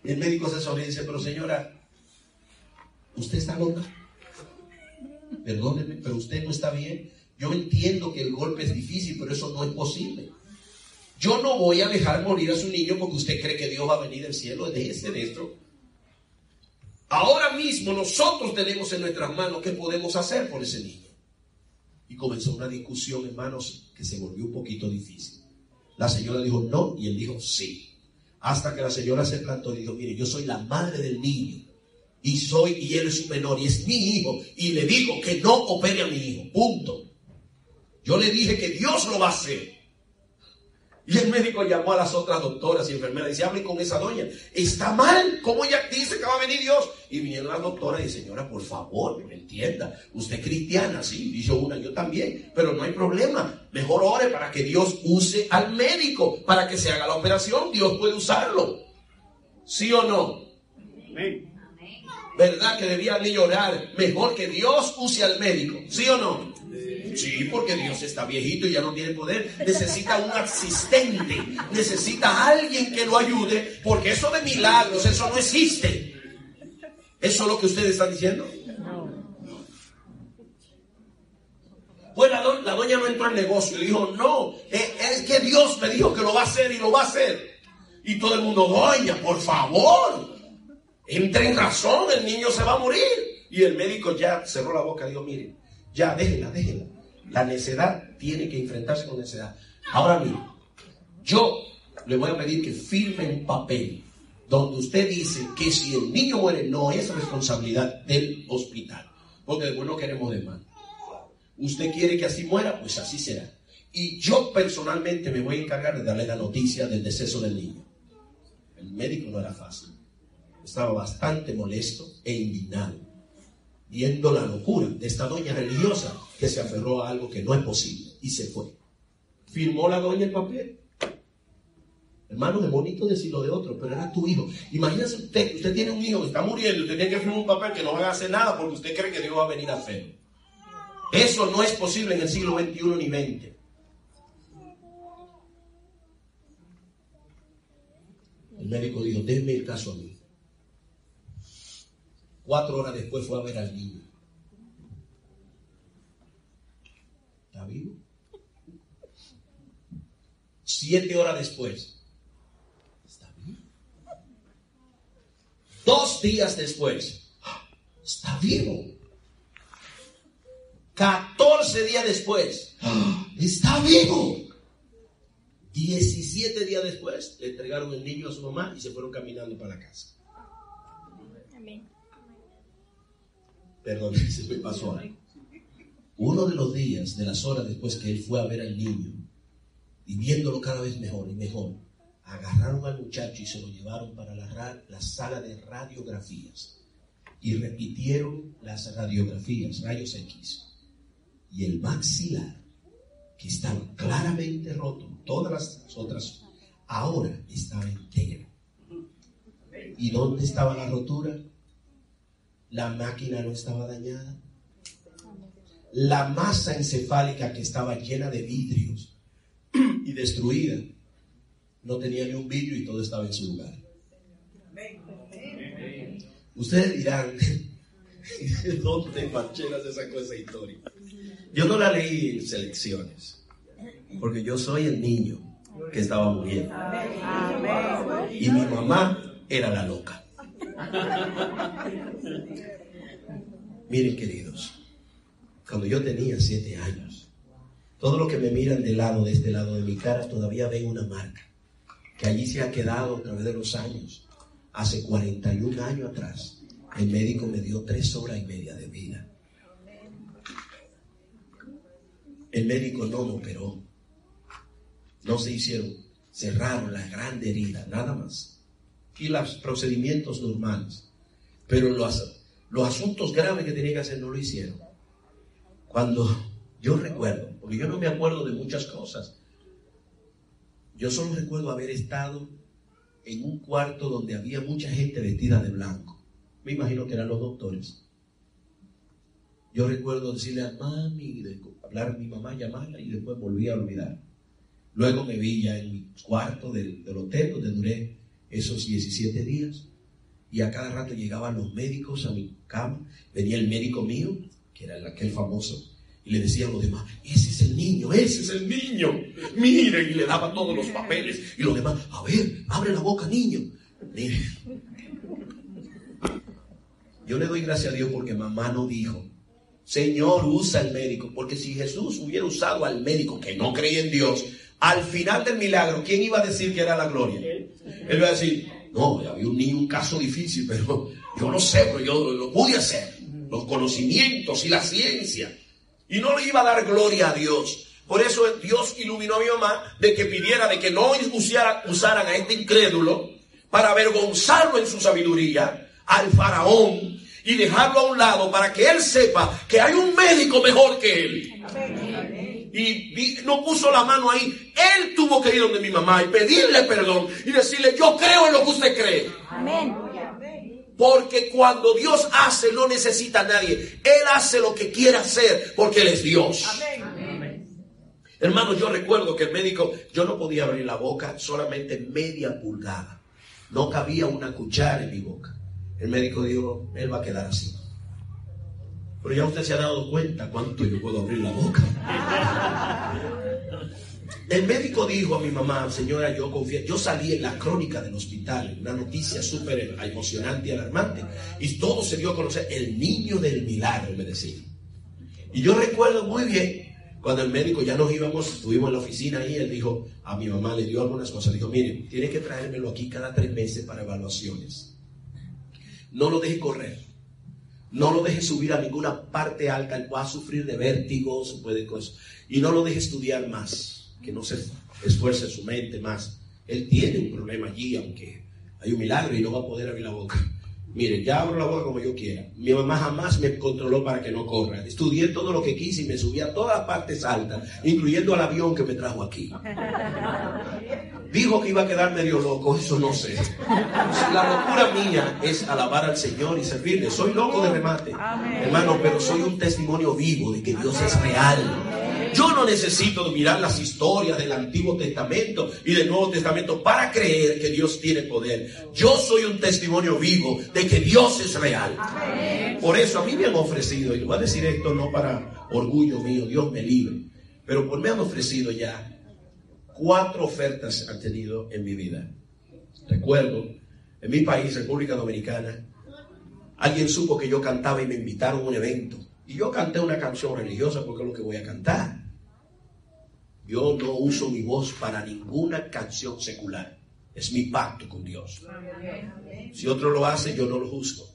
El médico se sonríe y dice, pero señora, usted está loca. Perdóneme, pero usted no está bien. Yo entiendo que el golpe es difícil, pero eso no es posible. Yo no voy a dejar morir a su niño porque usted cree que Dios va a venir del cielo. Déjese de esto. Ahora mismo nosotros tenemos en nuestras manos qué podemos hacer por ese niño. Y comenzó una discusión, hermanos, que se volvió un poquito difícil. La señora dijo no y él dijo sí. Hasta que la señora se plantó y dijo, mire, yo soy la madre del niño. Y soy, y él es un menor, y es mi hijo. Y le digo que no opere a mi hijo. Punto. Yo le dije que Dios lo va a hacer. Y el médico llamó a las otras doctoras y enfermeras y dice, hable con esa doña. Está mal, ¿cómo ella dice que va a venir Dios? Y vinieron las doctoras y dice, señora, por favor, me entienda. Usted es cristiana, sí, dijo una, yo también, pero no hay problema. Mejor ore para que Dios use al médico, para que se haga la operación, Dios puede usarlo. ¿Sí o no? ¿Verdad que debía ni llorar? Mejor que Dios use al médico, ¿sí o no? Sí, porque Dios está viejito y ya no tiene poder. Necesita un asistente. Necesita alguien que lo ayude. Porque eso de milagros, eso no existe. ¿Eso es lo que ustedes están diciendo? Pues la, la doña no entró al negocio y dijo, no, eh, es que Dios me dijo que lo va a hacer y lo va a hacer. Y todo el mundo, doña, por favor, entre en razón, el niño se va a morir. Y el médico ya cerró la boca dijo, mire, ya, déjela, déjela. La necedad tiene que enfrentarse con necedad. Ahora mismo, yo le voy a pedir que firme un papel donde usted dice que si el niño muere no es responsabilidad del hospital, porque después no queremos demanda. Usted quiere que así muera, pues así será. Y yo personalmente me voy a encargar de darle la noticia del deceso del niño. El médico no era fácil. estaba bastante molesto e indignado, viendo la locura de esta doña religiosa que se aferró a algo que no es posible y se fue. Firmó la doña el papel. Hermano, es bonito decirlo de otro, pero era tu hijo. Imagínese usted, usted tiene un hijo que está muriendo usted tiene que firmar un papel que no va a hacer nada porque usted cree que Dios va a venir a hacerlo. Eso no es posible en el siglo XXI ni XX. El médico dijo, denme el caso a mí. Cuatro horas después fue a ver al niño. ¿Está vivo? Siete horas después. ¿Está vivo? Dos días después. Está vivo. Catorce días después. Está vivo. 17 días después le entregaron el niño a su mamá y se fueron caminando para la casa. Perdón, se me pasó algo. Uno de los días, de las horas después que él fue a ver al niño, y viéndolo cada vez mejor y mejor, agarraron al muchacho y se lo llevaron para la, la sala de radiografías. Y repitieron las radiografías, rayos X. Y el maxilar, que estaba claramente roto, todas las otras, ahora estaba entero. ¿Y dónde estaba la rotura? La máquina no estaba dañada. La masa encefálica que estaba llena de vidrios y destruida no tenía ni un vidrio y todo estaba en su lugar. Ustedes dirán, [laughs] ¿dónde sacó esa historia? Yo no la leí en selecciones. Porque yo soy el niño que estaba muriendo. Y mi mamá era la loca. [laughs] Miren, queridos, cuando yo tenía siete años, todo lo que me miran del lado, de este lado de mi cara, todavía ven una marca que allí se ha quedado a través de los años. Hace 41 años atrás, el médico me dio tres horas y media de vida. El médico no me operó. No se hicieron. Cerraron la grande herida, nada más. Y los procedimientos normales. Pero los, los asuntos graves que tenía que hacer no lo hicieron. Cuando yo recuerdo, porque yo no me acuerdo de muchas cosas. Yo solo recuerdo haber estado en un cuarto donde había mucha gente vestida de blanco. Me imagino que eran los doctores. Yo recuerdo decirle a mami, hablar a mi mamá, llamarla y después volví a olvidar. Luego me vi ya en mi cuarto del, hotel donde duré esos 17 días. Y a cada rato llegaban los médicos a mi cama. Venía el médico mío, que era aquel famoso, y le decía a los demás, ese es el niño, ese es el niño. Miren, y le daba todos los papeles. Y los demás, a ver, abre la boca, niño. Miren. Yo le doy gracias a Dios porque mamá no dijo, Señor, usa el médico. Porque si Jesús hubiera usado al médico que no creía en Dios, al final del milagro, ¿quién iba a decir que era la gloria? Él iba a decir, no, había un niño, un caso difícil, pero yo no sé, pero yo lo pude hacer. Los conocimientos y la ciencia. Y no le iba a dar gloria a Dios. Por eso Dios iluminó a mi mamá de que pidiera de que no usaran a este incrédulo para avergonzarlo en su sabiduría al faraón y dejarlo a un lado para que él sepa que hay un médico mejor que él. Amén y no puso la mano ahí. Él tuvo que ir donde mi mamá y pedirle perdón y decirle, yo creo en lo que usted cree. Amén. Porque cuando Dios hace, no necesita a nadie. Él hace lo que quiere hacer porque Él es Dios. Hermano, yo recuerdo que el médico, yo no podía abrir la boca solamente media pulgada. No cabía una cuchara en mi boca. El médico dijo, él va a quedar así. Pero ya usted se ha dado cuenta cuánto yo puedo abrir la boca. El médico dijo a mi mamá, señora, yo confío, yo salí en la crónica del hospital, una noticia súper emocionante y alarmante, y todo se dio a conocer, el niño del milagro, me decía. Y yo recuerdo muy bien, cuando el médico ya nos íbamos, estuvimos en la oficina y él dijo, a mi mamá le dio algunas cosas, dijo, mire, tiene que traérmelo aquí cada tres meses para evaluaciones. No lo deje correr. No lo deje subir a ninguna parte alta, él va a sufrir de vértigos, puede cosas. Y no lo deje estudiar más, que no se esfuerce su mente más. Él tiene un problema allí, aunque hay un milagro y no va a poder abrir la boca. Mire, ya abro la boca como yo quiera. Mi mamá jamás me controló para que no corra. Estudié todo lo que quise y me subí a todas las partes altas, incluyendo al avión que me trajo aquí. [laughs] Dijo que iba a quedar medio loco, eso no sé. La locura mía es alabar al Señor y servirle. Soy loco de remate, hermano, pero soy un testimonio vivo de que Dios es real. Yo no necesito mirar las historias del Antiguo Testamento y del Nuevo Testamento para creer que Dios tiene poder. Yo soy un testimonio vivo de que Dios es real. Por eso a mí me han ofrecido, y voy a decir esto no para orgullo mío, Dios me libre, pero por me han ofrecido ya cuatro ofertas han tenido en mi vida. Recuerdo, en mi país, República Dominicana, alguien supo que yo cantaba y me invitaron a un evento. Y yo canté una canción religiosa porque es lo que voy a cantar. Yo no uso mi voz para ninguna canción secular. Es mi pacto con Dios. Si otro lo hace, yo no lo juzgo.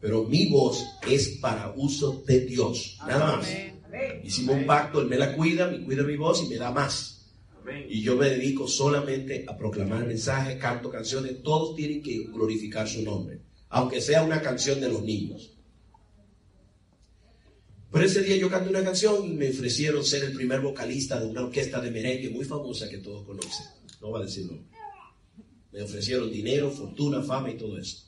Pero mi voz es para uso de Dios. Nada más. Hicimos un pacto, Él me la cuida, me cuida mi voz y me da más. Y yo me dedico solamente a proclamar mensajes, canto canciones, todos tienen que glorificar su nombre, aunque sea una canción de los niños. Pero ese día yo canté una canción me ofrecieron ser el primer vocalista de una orquesta de merengue muy famosa que todos conocen. No va a decirlo. Me ofrecieron dinero, fortuna, fama y todo eso.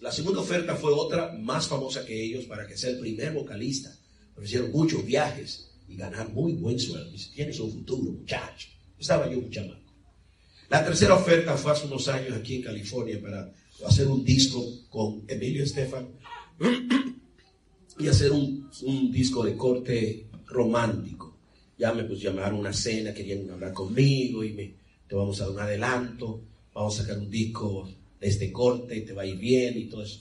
La segunda oferta fue otra más famosa que ellos para que sea el primer vocalista. Me ofrecieron muchos viajes y ganar muy buen sueldo. Dice, tienes un futuro, muchacho. Estaba yo un chamaco. La tercera oferta fue hace unos años aquí en California para hacer un disco con Emilio Estefan y hacer un, un disco de corte romántico. Ya me pues llamaron a una cena, querían hablar conmigo y me, te vamos a dar un adelanto, vamos a sacar un disco de este corte y te va a ir bien y todo eso.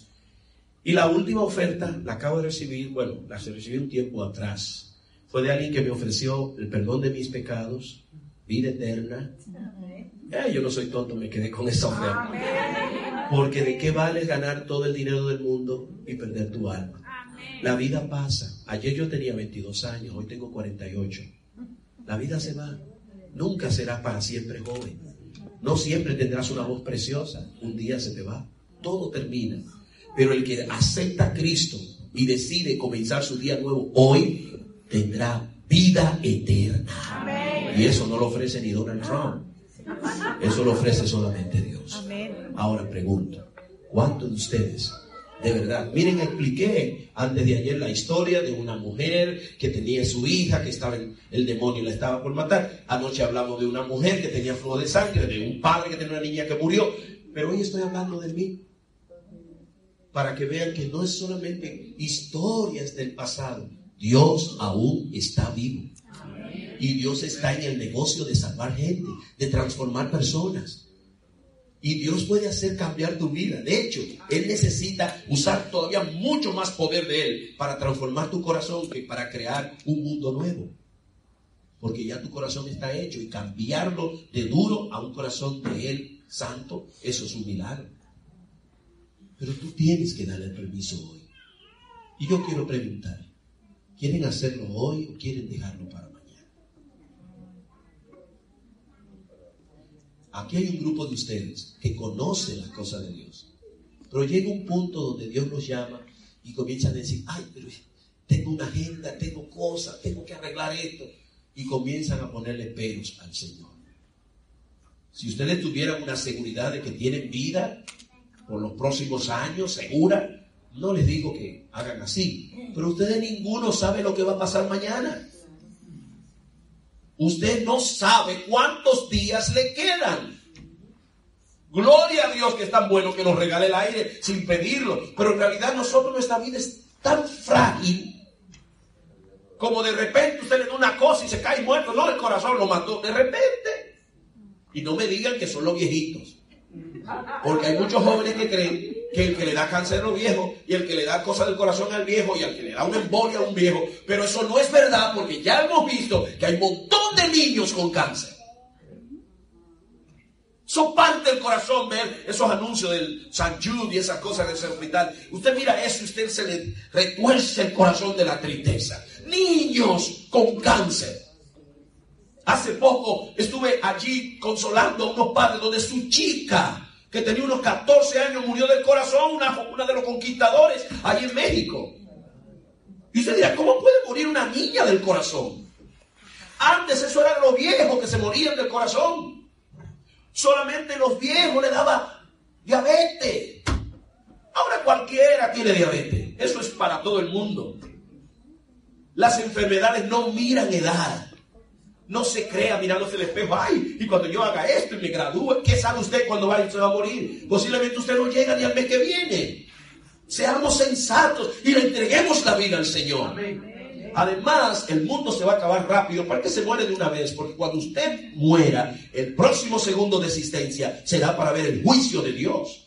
Y la última oferta la acabo de recibir, bueno, la recibí un tiempo atrás fue de alguien que me ofreció el perdón de mis pecados, vida eterna. Eh, yo no soy tonto, me quedé con esa oferta. Porque de qué vale ganar todo el dinero del mundo y perder tu alma. La vida pasa. Ayer yo tenía 22 años, hoy tengo 48. La vida se va. Nunca serás para siempre joven. No siempre tendrás una voz preciosa. Un día se te va. Todo termina. Pero el que acepta a Cristo y decide comenzar su día nuevo hoy, tendrá vida eterna. Y eso no lo ofrece ni Donald Trump. Eso lo ofrece solamente Dios. Ahora pregunto, ¿cuántos de ustedes de verdad. Miren, expliqué antes de ayer la historia de una mujer que tenía su hija, que estaba en, el demonio la estaba por matar. Anoche hablamos de una mujer que tenía flujo de sangre, de un padre que tenía una niña que murió. Pero hoy estoy hablando de mí. Para que vean que no es solamente historias del pasado, Dios aún está vivo. Y Dios está en el negocio de salvar gente, de transformar personas. Y Dios puede hacer cambiar tu vida. De hecho, Él necesita usar todavía mucho más poder de Él para transformar tu corazón que para crear un mundo nuevo. Porque ya tu corazón está hecho y cambiarlo de duro a un corazón de Él santo, eso es un milagro. Pero tú tienes que darle el permiso hoy. Y yo quiero preguntar, ¿Quieren hacerlo hoy o quieren dejarlo para mañana? Aquí hay un grupo de ustedes que conocen las cosas de Dios. Pero llega un punto donde Dios los llama y comienzan a decir, ay, pero tengo una agenda, tengo cosas, tengo que arreglar esto. Y comienzan a ponerle pelos al Señor. Si ustedes tuvieran una seguridad de que tienen vida por los próximos años, segura, no les digo que hagan así, pero ustedes ninguno sabe lo que va a pasar mañana. Usted no sabe cuántos días le quedan. Gloria a Dios que es tan bueno que nos regale el aire sin pedirlo. Pero en realidad nosotros nuestra vida es tan frágil como de repente usted le da una cosa y se cae muerto. No, el corazón lo mató. De repente. Y no me digan que son los viejitos. Porque hay muchos jóvenes que creen que el que le da cáncer a los viejos y el que le da cosas del corazón al viejo y el que le da una embolia a un viejo. Pero eso no es verdad porque ya hemos visto que hay un montón de niños con cáncer. Son parte del corazón ver esos anuncios del San Jude y esas cosas de ese hospital. Usted mira eso y usted se le retuerce el corazón de la tristeza. Niños con cáncer. Hace poco estuve allí consolando a unos padres donde su chica que tenía unos 14 años, murió del corazón, una, de los conquistadores allí en México. Y usted dirá, ¿cómo puede morir una niña del corazón? Antes eso era de los viejos que se morían del corazón. Solamente los viejos le daba diabetes. Ahora cualquiera tiene diabetes. Eso es para todo el mundo. Las enfermedades no miran edad. No se crea mirándose el espejo. Ay, y cuando yo haga esto y me gradúe, ¿qué sabe usted cuando va y se va a morir? Posiblemente usted no llega ni al mes que viene. Seamos sensatos y le entreguemos la vida al Señor. Además, el mundo se va a acabar rápido. ¿Para qué se muere de una vez? Porque cuando usted muera, el próximo segundo de existencia será para ver el juicio de Dios.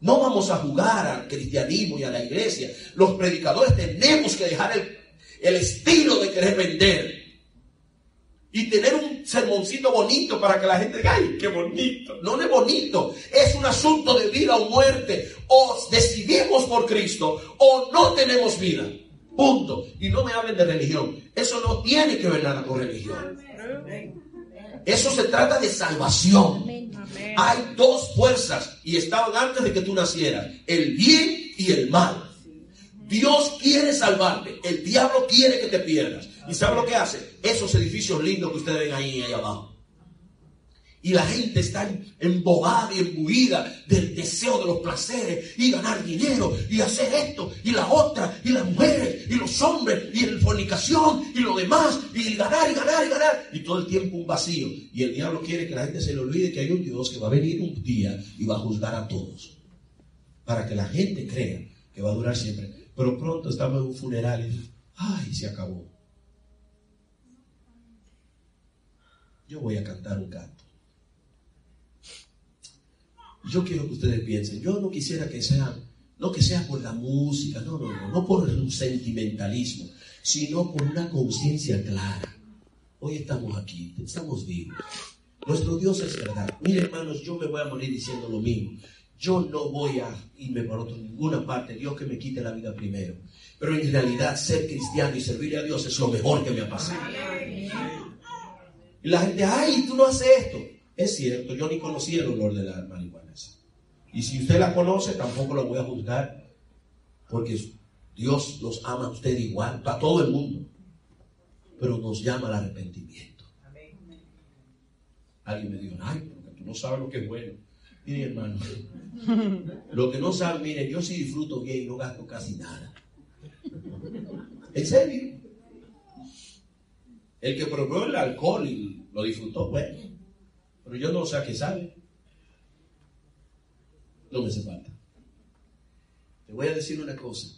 No vamos a jugar al cristianismo y a la iglesia. Los predicadores tenemos que dejar el, el estilo de querer vender y tener un sermoncito bonito para que la gente diga, ay, qué bonito. No, es bonito, es un asunto de vida o muerte. O decidimos por Cristo o no tenemos vida. Punto. Y no me hablen de religión. Eso no tiene que ver nada con religión. Eso se trata de salvación. Hay dos fuerzas y estaban antes de que tú nacieras. El bien y el mal. Dios quiere salvarte. El diablo quiere que te pierdas. ¿Y sabe lo que hace? Esos edificios lindos que ustedes ven ahí, ahí abajo. Y la gente está embobada y embuida del deseo de los placeres y ganar dinero y hacer esto y la otra y las mujeres y los hombres y la fornicación y lo demás y ganar y ganar y ganar y todo el tiempo un vacío. Y el diablo quiere que la gente se le olvide que hay un Dios que va a venir un día y va a juzgar a todos. Para que la gente crea que va a durar siempre. Pero pronto estamos en un funeral y ay, se acabó. yo voy a cantar un canto. Yo quiero que ustedes piensen, yo no quisiera que sea, no que sea por la música, no, no, no, no por un sentimentalismo, sino por una conciencia clara. Hoy estamos aquí, estamos vivos. Nuestro Dios es verdad. Mire, hermanos, yo me voy a morir diciendo lo mismo. Yo no voy a irme por otro, ninguna parte. Dios que me quite la vida primero. Pero en realidad, ser cristiano y servir a Dios es lo mejor que me ha pasado. Y la gente, ay, tú no haces esto. Es cierto, yo ni conocía el olor de la marihuana. Y si usted la conoce, tampoco la voy a juzgar, porque Dios los ama a usted igual, a todo el mundo. Pero nos llama al arrepentimiento. Alguien me dijo, ay, porque tú no sabes lo que es bueno. Mire, hermano, lo que no sabe, mire, yo sí disfruto bien y no gasto casi nada. ¿En serio? El que probó el alcohol y lo disfrutó, bueno. Pero yo no sé a qué sabe. No me hace falta. Te voy a decir una cosa.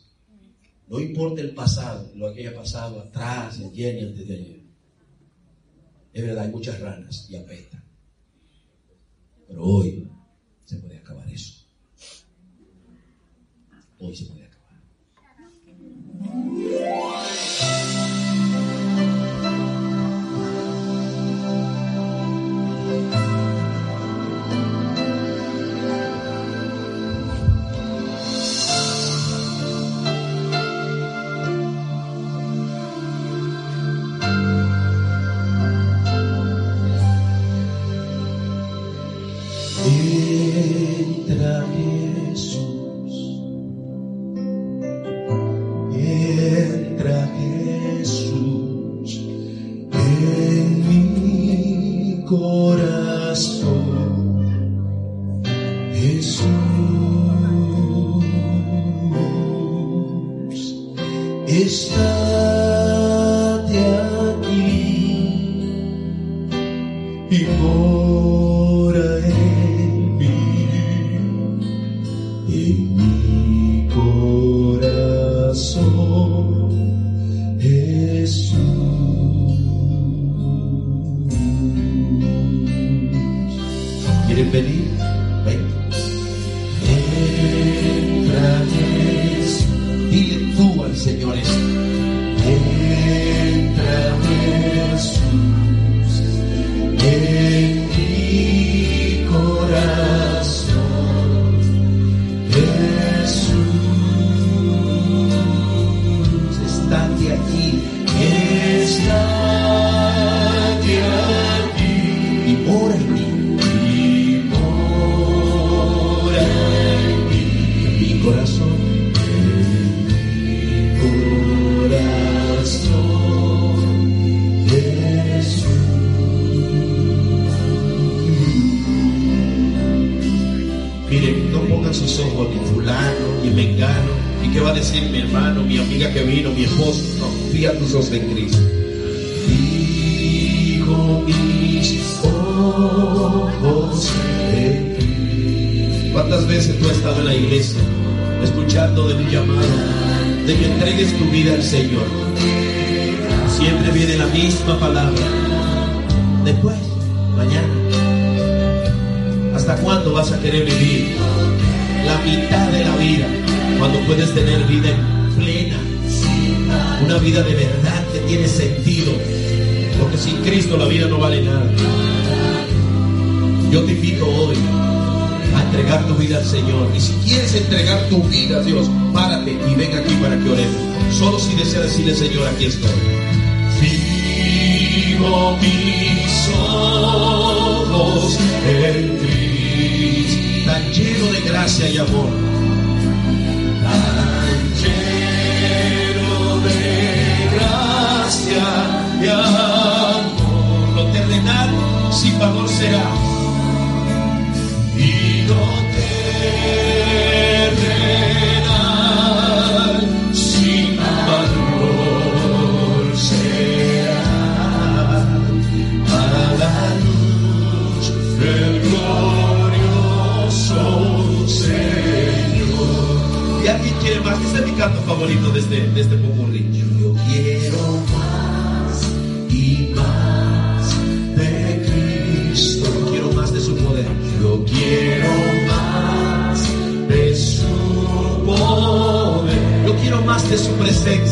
No importa el pasado, lo que haya pasado atrás, ayer y antes de ayer. Es verdad, hay muchas ranas y apesta. Pero hoy se puede acabar eso. Hoy se puede acabar. Después, mañana. ¿Hasta cuándo vas a querer vivir la mitad de la vida cuando puedes tener vida plena? Una vida de verdad que tiene sentido. Porque sin Cristo la vida no vale nada. Yo te invito hoy a entregar tu vida al Señor. Y si quieres entregar tu vida a Dios, párate y ven aquí para que oremos. Solo si deseas decirle, Señor, aquí estoy. Fijo mis ojos en Cristo, tan lleno de gracia y amor. Tan lleno de gracia y amor. Más? Este es mi canto favorito de este, de este popurrí. Yo quiero más y más de Cristo. Yo quiero más de su poder. Yo quiero más de su poder. Yo quiero más de su presencia.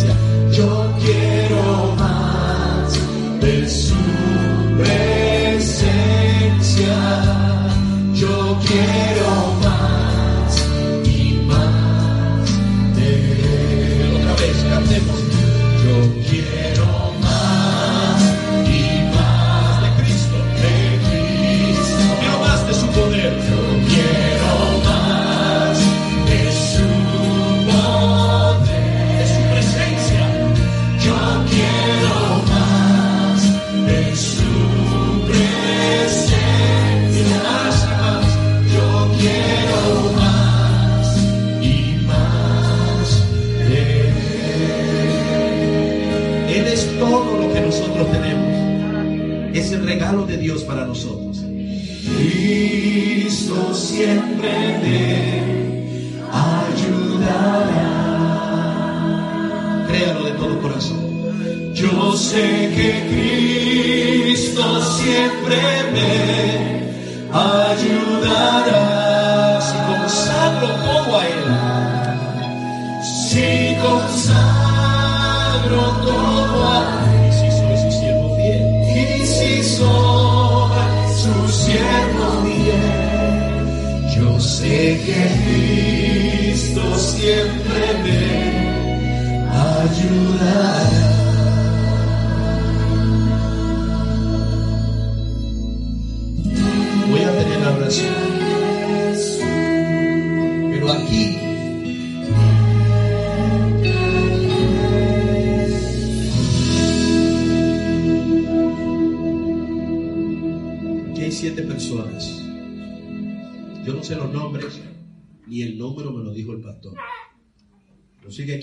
Dios para nosotros. Cristo siempre me ayudará. Créalo de todo corazón. Yo sé que Cristo siempre me ayudará.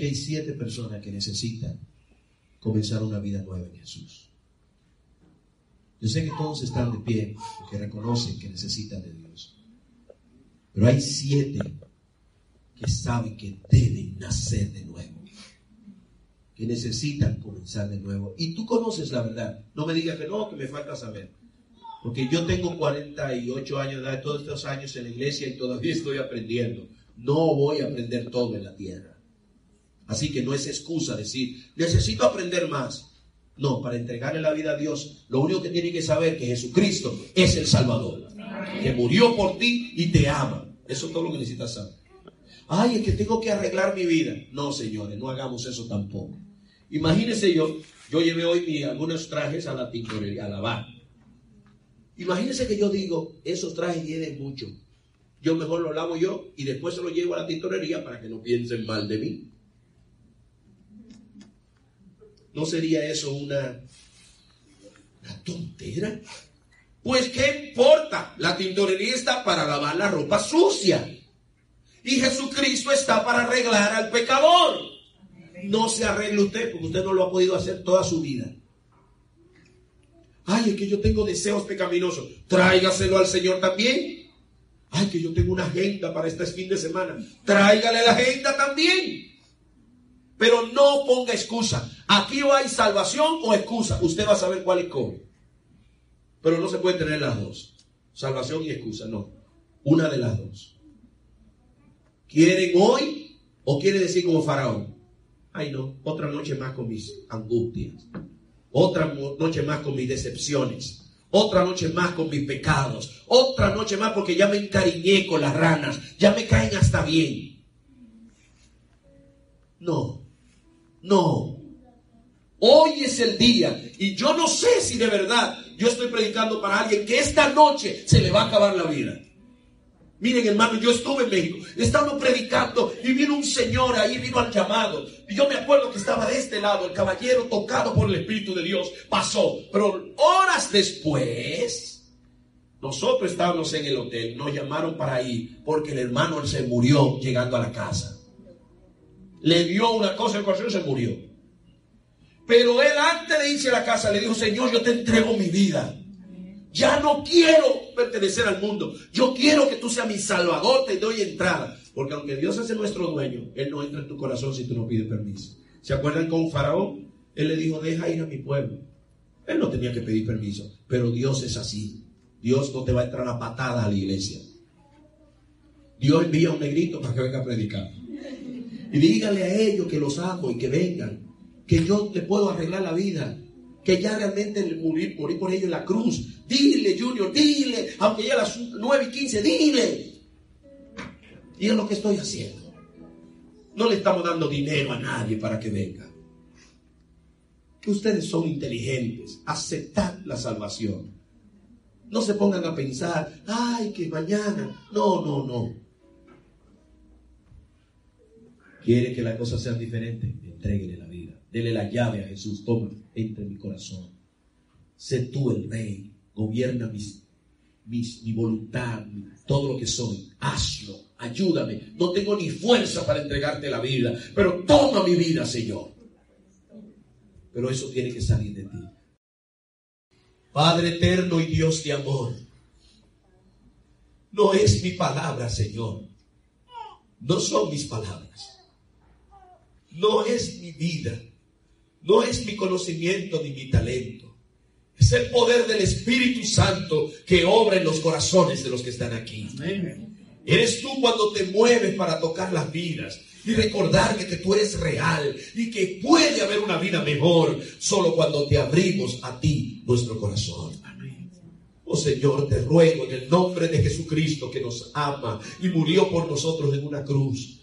Hay siete personas que necesitan comenzar una vida nueva en Jesús. Yo sé que todos están de pie porque reconocen que necesitan de Dios. Pero hay siete que saben que deben nacer de nuevo. Que necesitan comenzar de nuevo. Y tú conoces la verdad. No me digas que no, que me falta saber. Porque yo tengo 48 años de edad, todos estos años en la iglesia y todavía estoy aprendiendo. No voy a aprender todo en la tierra. Así que no es excusa decir, necesito aprender más. No, para entregarle la vida a Dios, lo único que tiene que saber es que Jesucristo es el Salvador. Que murió por ti y te ama. Eso es todo lo que necesitas saber. Ay, es que tengo que arreglar mi vida. No, señores, no hagamos eso tampoco. Imagínense yo, yo llevé hoy mi- algunos trajes a la tintorería, a lavar. Imagínense que yo digo, esos trajes tienen mucho. Yo mejor los lavo yo y después se los llevo a la tintorería para que no piensen mal de mí. ¿No sería eso una, tontera? Pues ¿qué importa? La tintorería está para lavar la ropa sucia. Y Jesucristo está para arreglar al pecador. No se arregle usted porque usted no lo ha podido hacer toda su vida. Ay, es que yo tengo deseos pecaminosos. Tráigaselo al Señor también. Ay, que yo tengo una agenda para este fin de semana. Tráigale la agenda también. Pero no ponga excusa. Aquí o hay salvación o excusa. Usted va a saber cuál es cómo. Pero no se puede tener las dos. Salvación y excusa, no. Una de las dos. ¿Quieren hoy o quiere decir como faraón? Ay no, otra noche más con mis angustias. Otra noche más con mis decepciones. Otra noche más con mis pecados. Otra noche más porque ya me encariñé con las ranas. Ya me caen hasta bien. No, no. Hoy es el día. Y yo no sé si de verdad yo estoy predicando para alguien que esta noche se le va a acabar la vida. Miren, hermano, yo estuve en México, estando predicando y vino un señor ahí, vino al llamado. Y yo me acuerdo que estaba de este lado, el caballero tocado por el Espíritu de Dios, pasó. Pero horas después, nosotros estábamos en el hotel, nos llamaron para ir porque el hermano se murió llegando a la casa. Le dio una cosa, el corazón se murió. Pero él antes de irse a la casa le dijo, Señor, yo te entrego mi vida. Ya no quiero pertenecer al mundo. Yo quiero que tú seas mi salvador, te doy entrada. Porque aunque Dios es nuestro dueño, Él no entra en tu corazón si tú no pides permiso. ¿Se acuerdan con Faraón? Él le dijo, deja ir a mi pueblo. Él no tenía que pedir permiso, pero Dios es así. Dios no te va a entrar a patada a la iglesia. Dios envía un negrito para que venga a predicar. Y dígale a ellos que los amo y que vengan, que yo te puedo arreglar la vida que ya realmente morí, morí por ello en la cruz. Dile, Junior, dile, aunque ya las 9 y 15, dile. Y es lo que estoy haciendo. No le estamos dando dinero a nadie para que venga. Ustedes son inteligentes. Aceptad la salvación. No se pongan a pensar, ay, que mañana. No, no, no. ¿Quiere que las cosas sean diferentes? Entréguele la vida. Dele la llave a Jesús. Toma, entre mi corazón. Sé tú el rey. Gobierna mis, mi voluntad, todo lo que soy. Hazlo. Ayúdame. No tengo ni fuerza para entregarte la vida. Pero toma mi vida, Señor. Pero eso tiene que salir de ti. Padre eterno y Dios de amor. No es mi palabra, Señor. No son mis palabras. No es mi vida. No es mi conocimiento ni mi talento. Es el poder del Espíritu Santo que obra en los corazones de los que están aquí. Eres tú cuando te mueves para tocar las vidas y recordarme que tú eres real y que puede haber una vida mejor solo cuando te abrimos a ti nuestro corazón. Oh Señor, te ruego en el nombre de Jesucristo que nos ama y murió por nosotros en una cruz,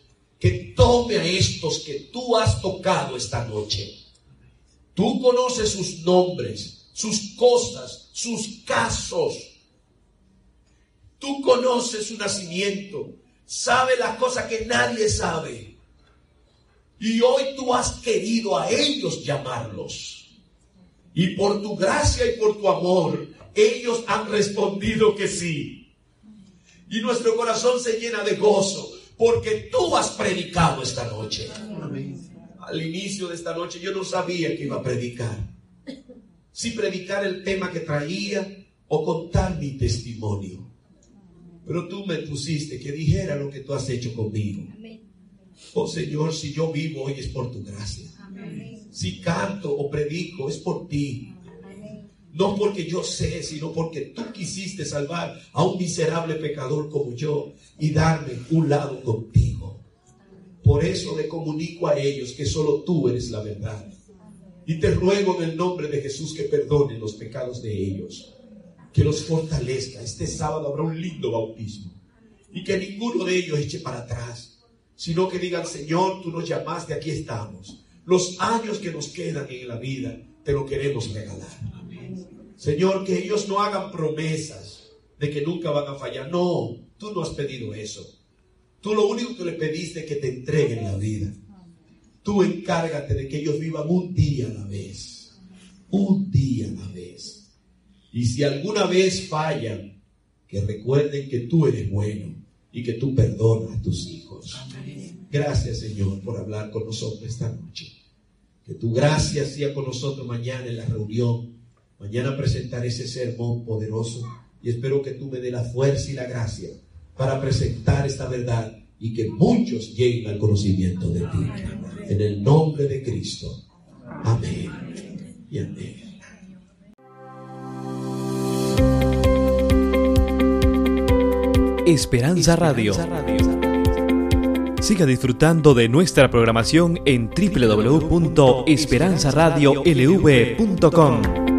que tome a estos que tú has tocado esta noche Tú conoces sus nombres, sus cosas, sus casos. Tú conoces su nacimiento. Sabe las cosas que nadie sabe. Y hoy tú has querido a ellos llamarlos. Y por tu gracia y por tu amor, ellos han respondido que sí. Y nuestro corazón se llena de gozo porque tú has predicado esta noche. Al inicio de esta noche, yo no sabía que iba a predicar. Si predicar el tema que traía o contar mi testimonio. Pero tú me pusiste que dijera lo que tú has hecho conmigo. Oh Señor, si yo vivo hoy es por tu gracia. Si canto o predico es por ti. No porque yo sé, sino porque tú quisiste salvar a un miserable pecador como yo y darme un lado contigo. Por eso le comunico a ellos que solo tú eres la verdad. Y te ruego en el nombre de Jesús que perdone los pecados de ellos, que los fortalezca. Este sábado habrá un lindo bautismo y que ninguno de ellos eche para atrás, sino que digan, Señor, tú nos llamaste, aquí estamos. Los años que nos quedan en la vida, te lo queremos regalar. Señor, que ellos no hagan promesas de que nunca van a fallar. No, tú no has pedido eso. Tú lo único que le pediste es que te entreguen la vida. Tú encárgate de que ellos vivan un día a la vez. Un día a la vez. Y si alguna vez fallan, que recuerden que tú eres bueno y que tú perdonas a tus hijos. Gracias, Señor, por hablar con nosotros esta noche. Que tu gracia sea con nosotros mañana en la reunión. Mañana presentaré ese sermón poderoso y espero que tú me dé la fuerza y la gracia para presentar esta verdad y que muchos lleguen al conocimiento de ti. En el nombre de Cristo. Amén. Y amén.
Esperanza Radio. Siga disfrutando de nuestra programación en www.esperanzaradiolv.com.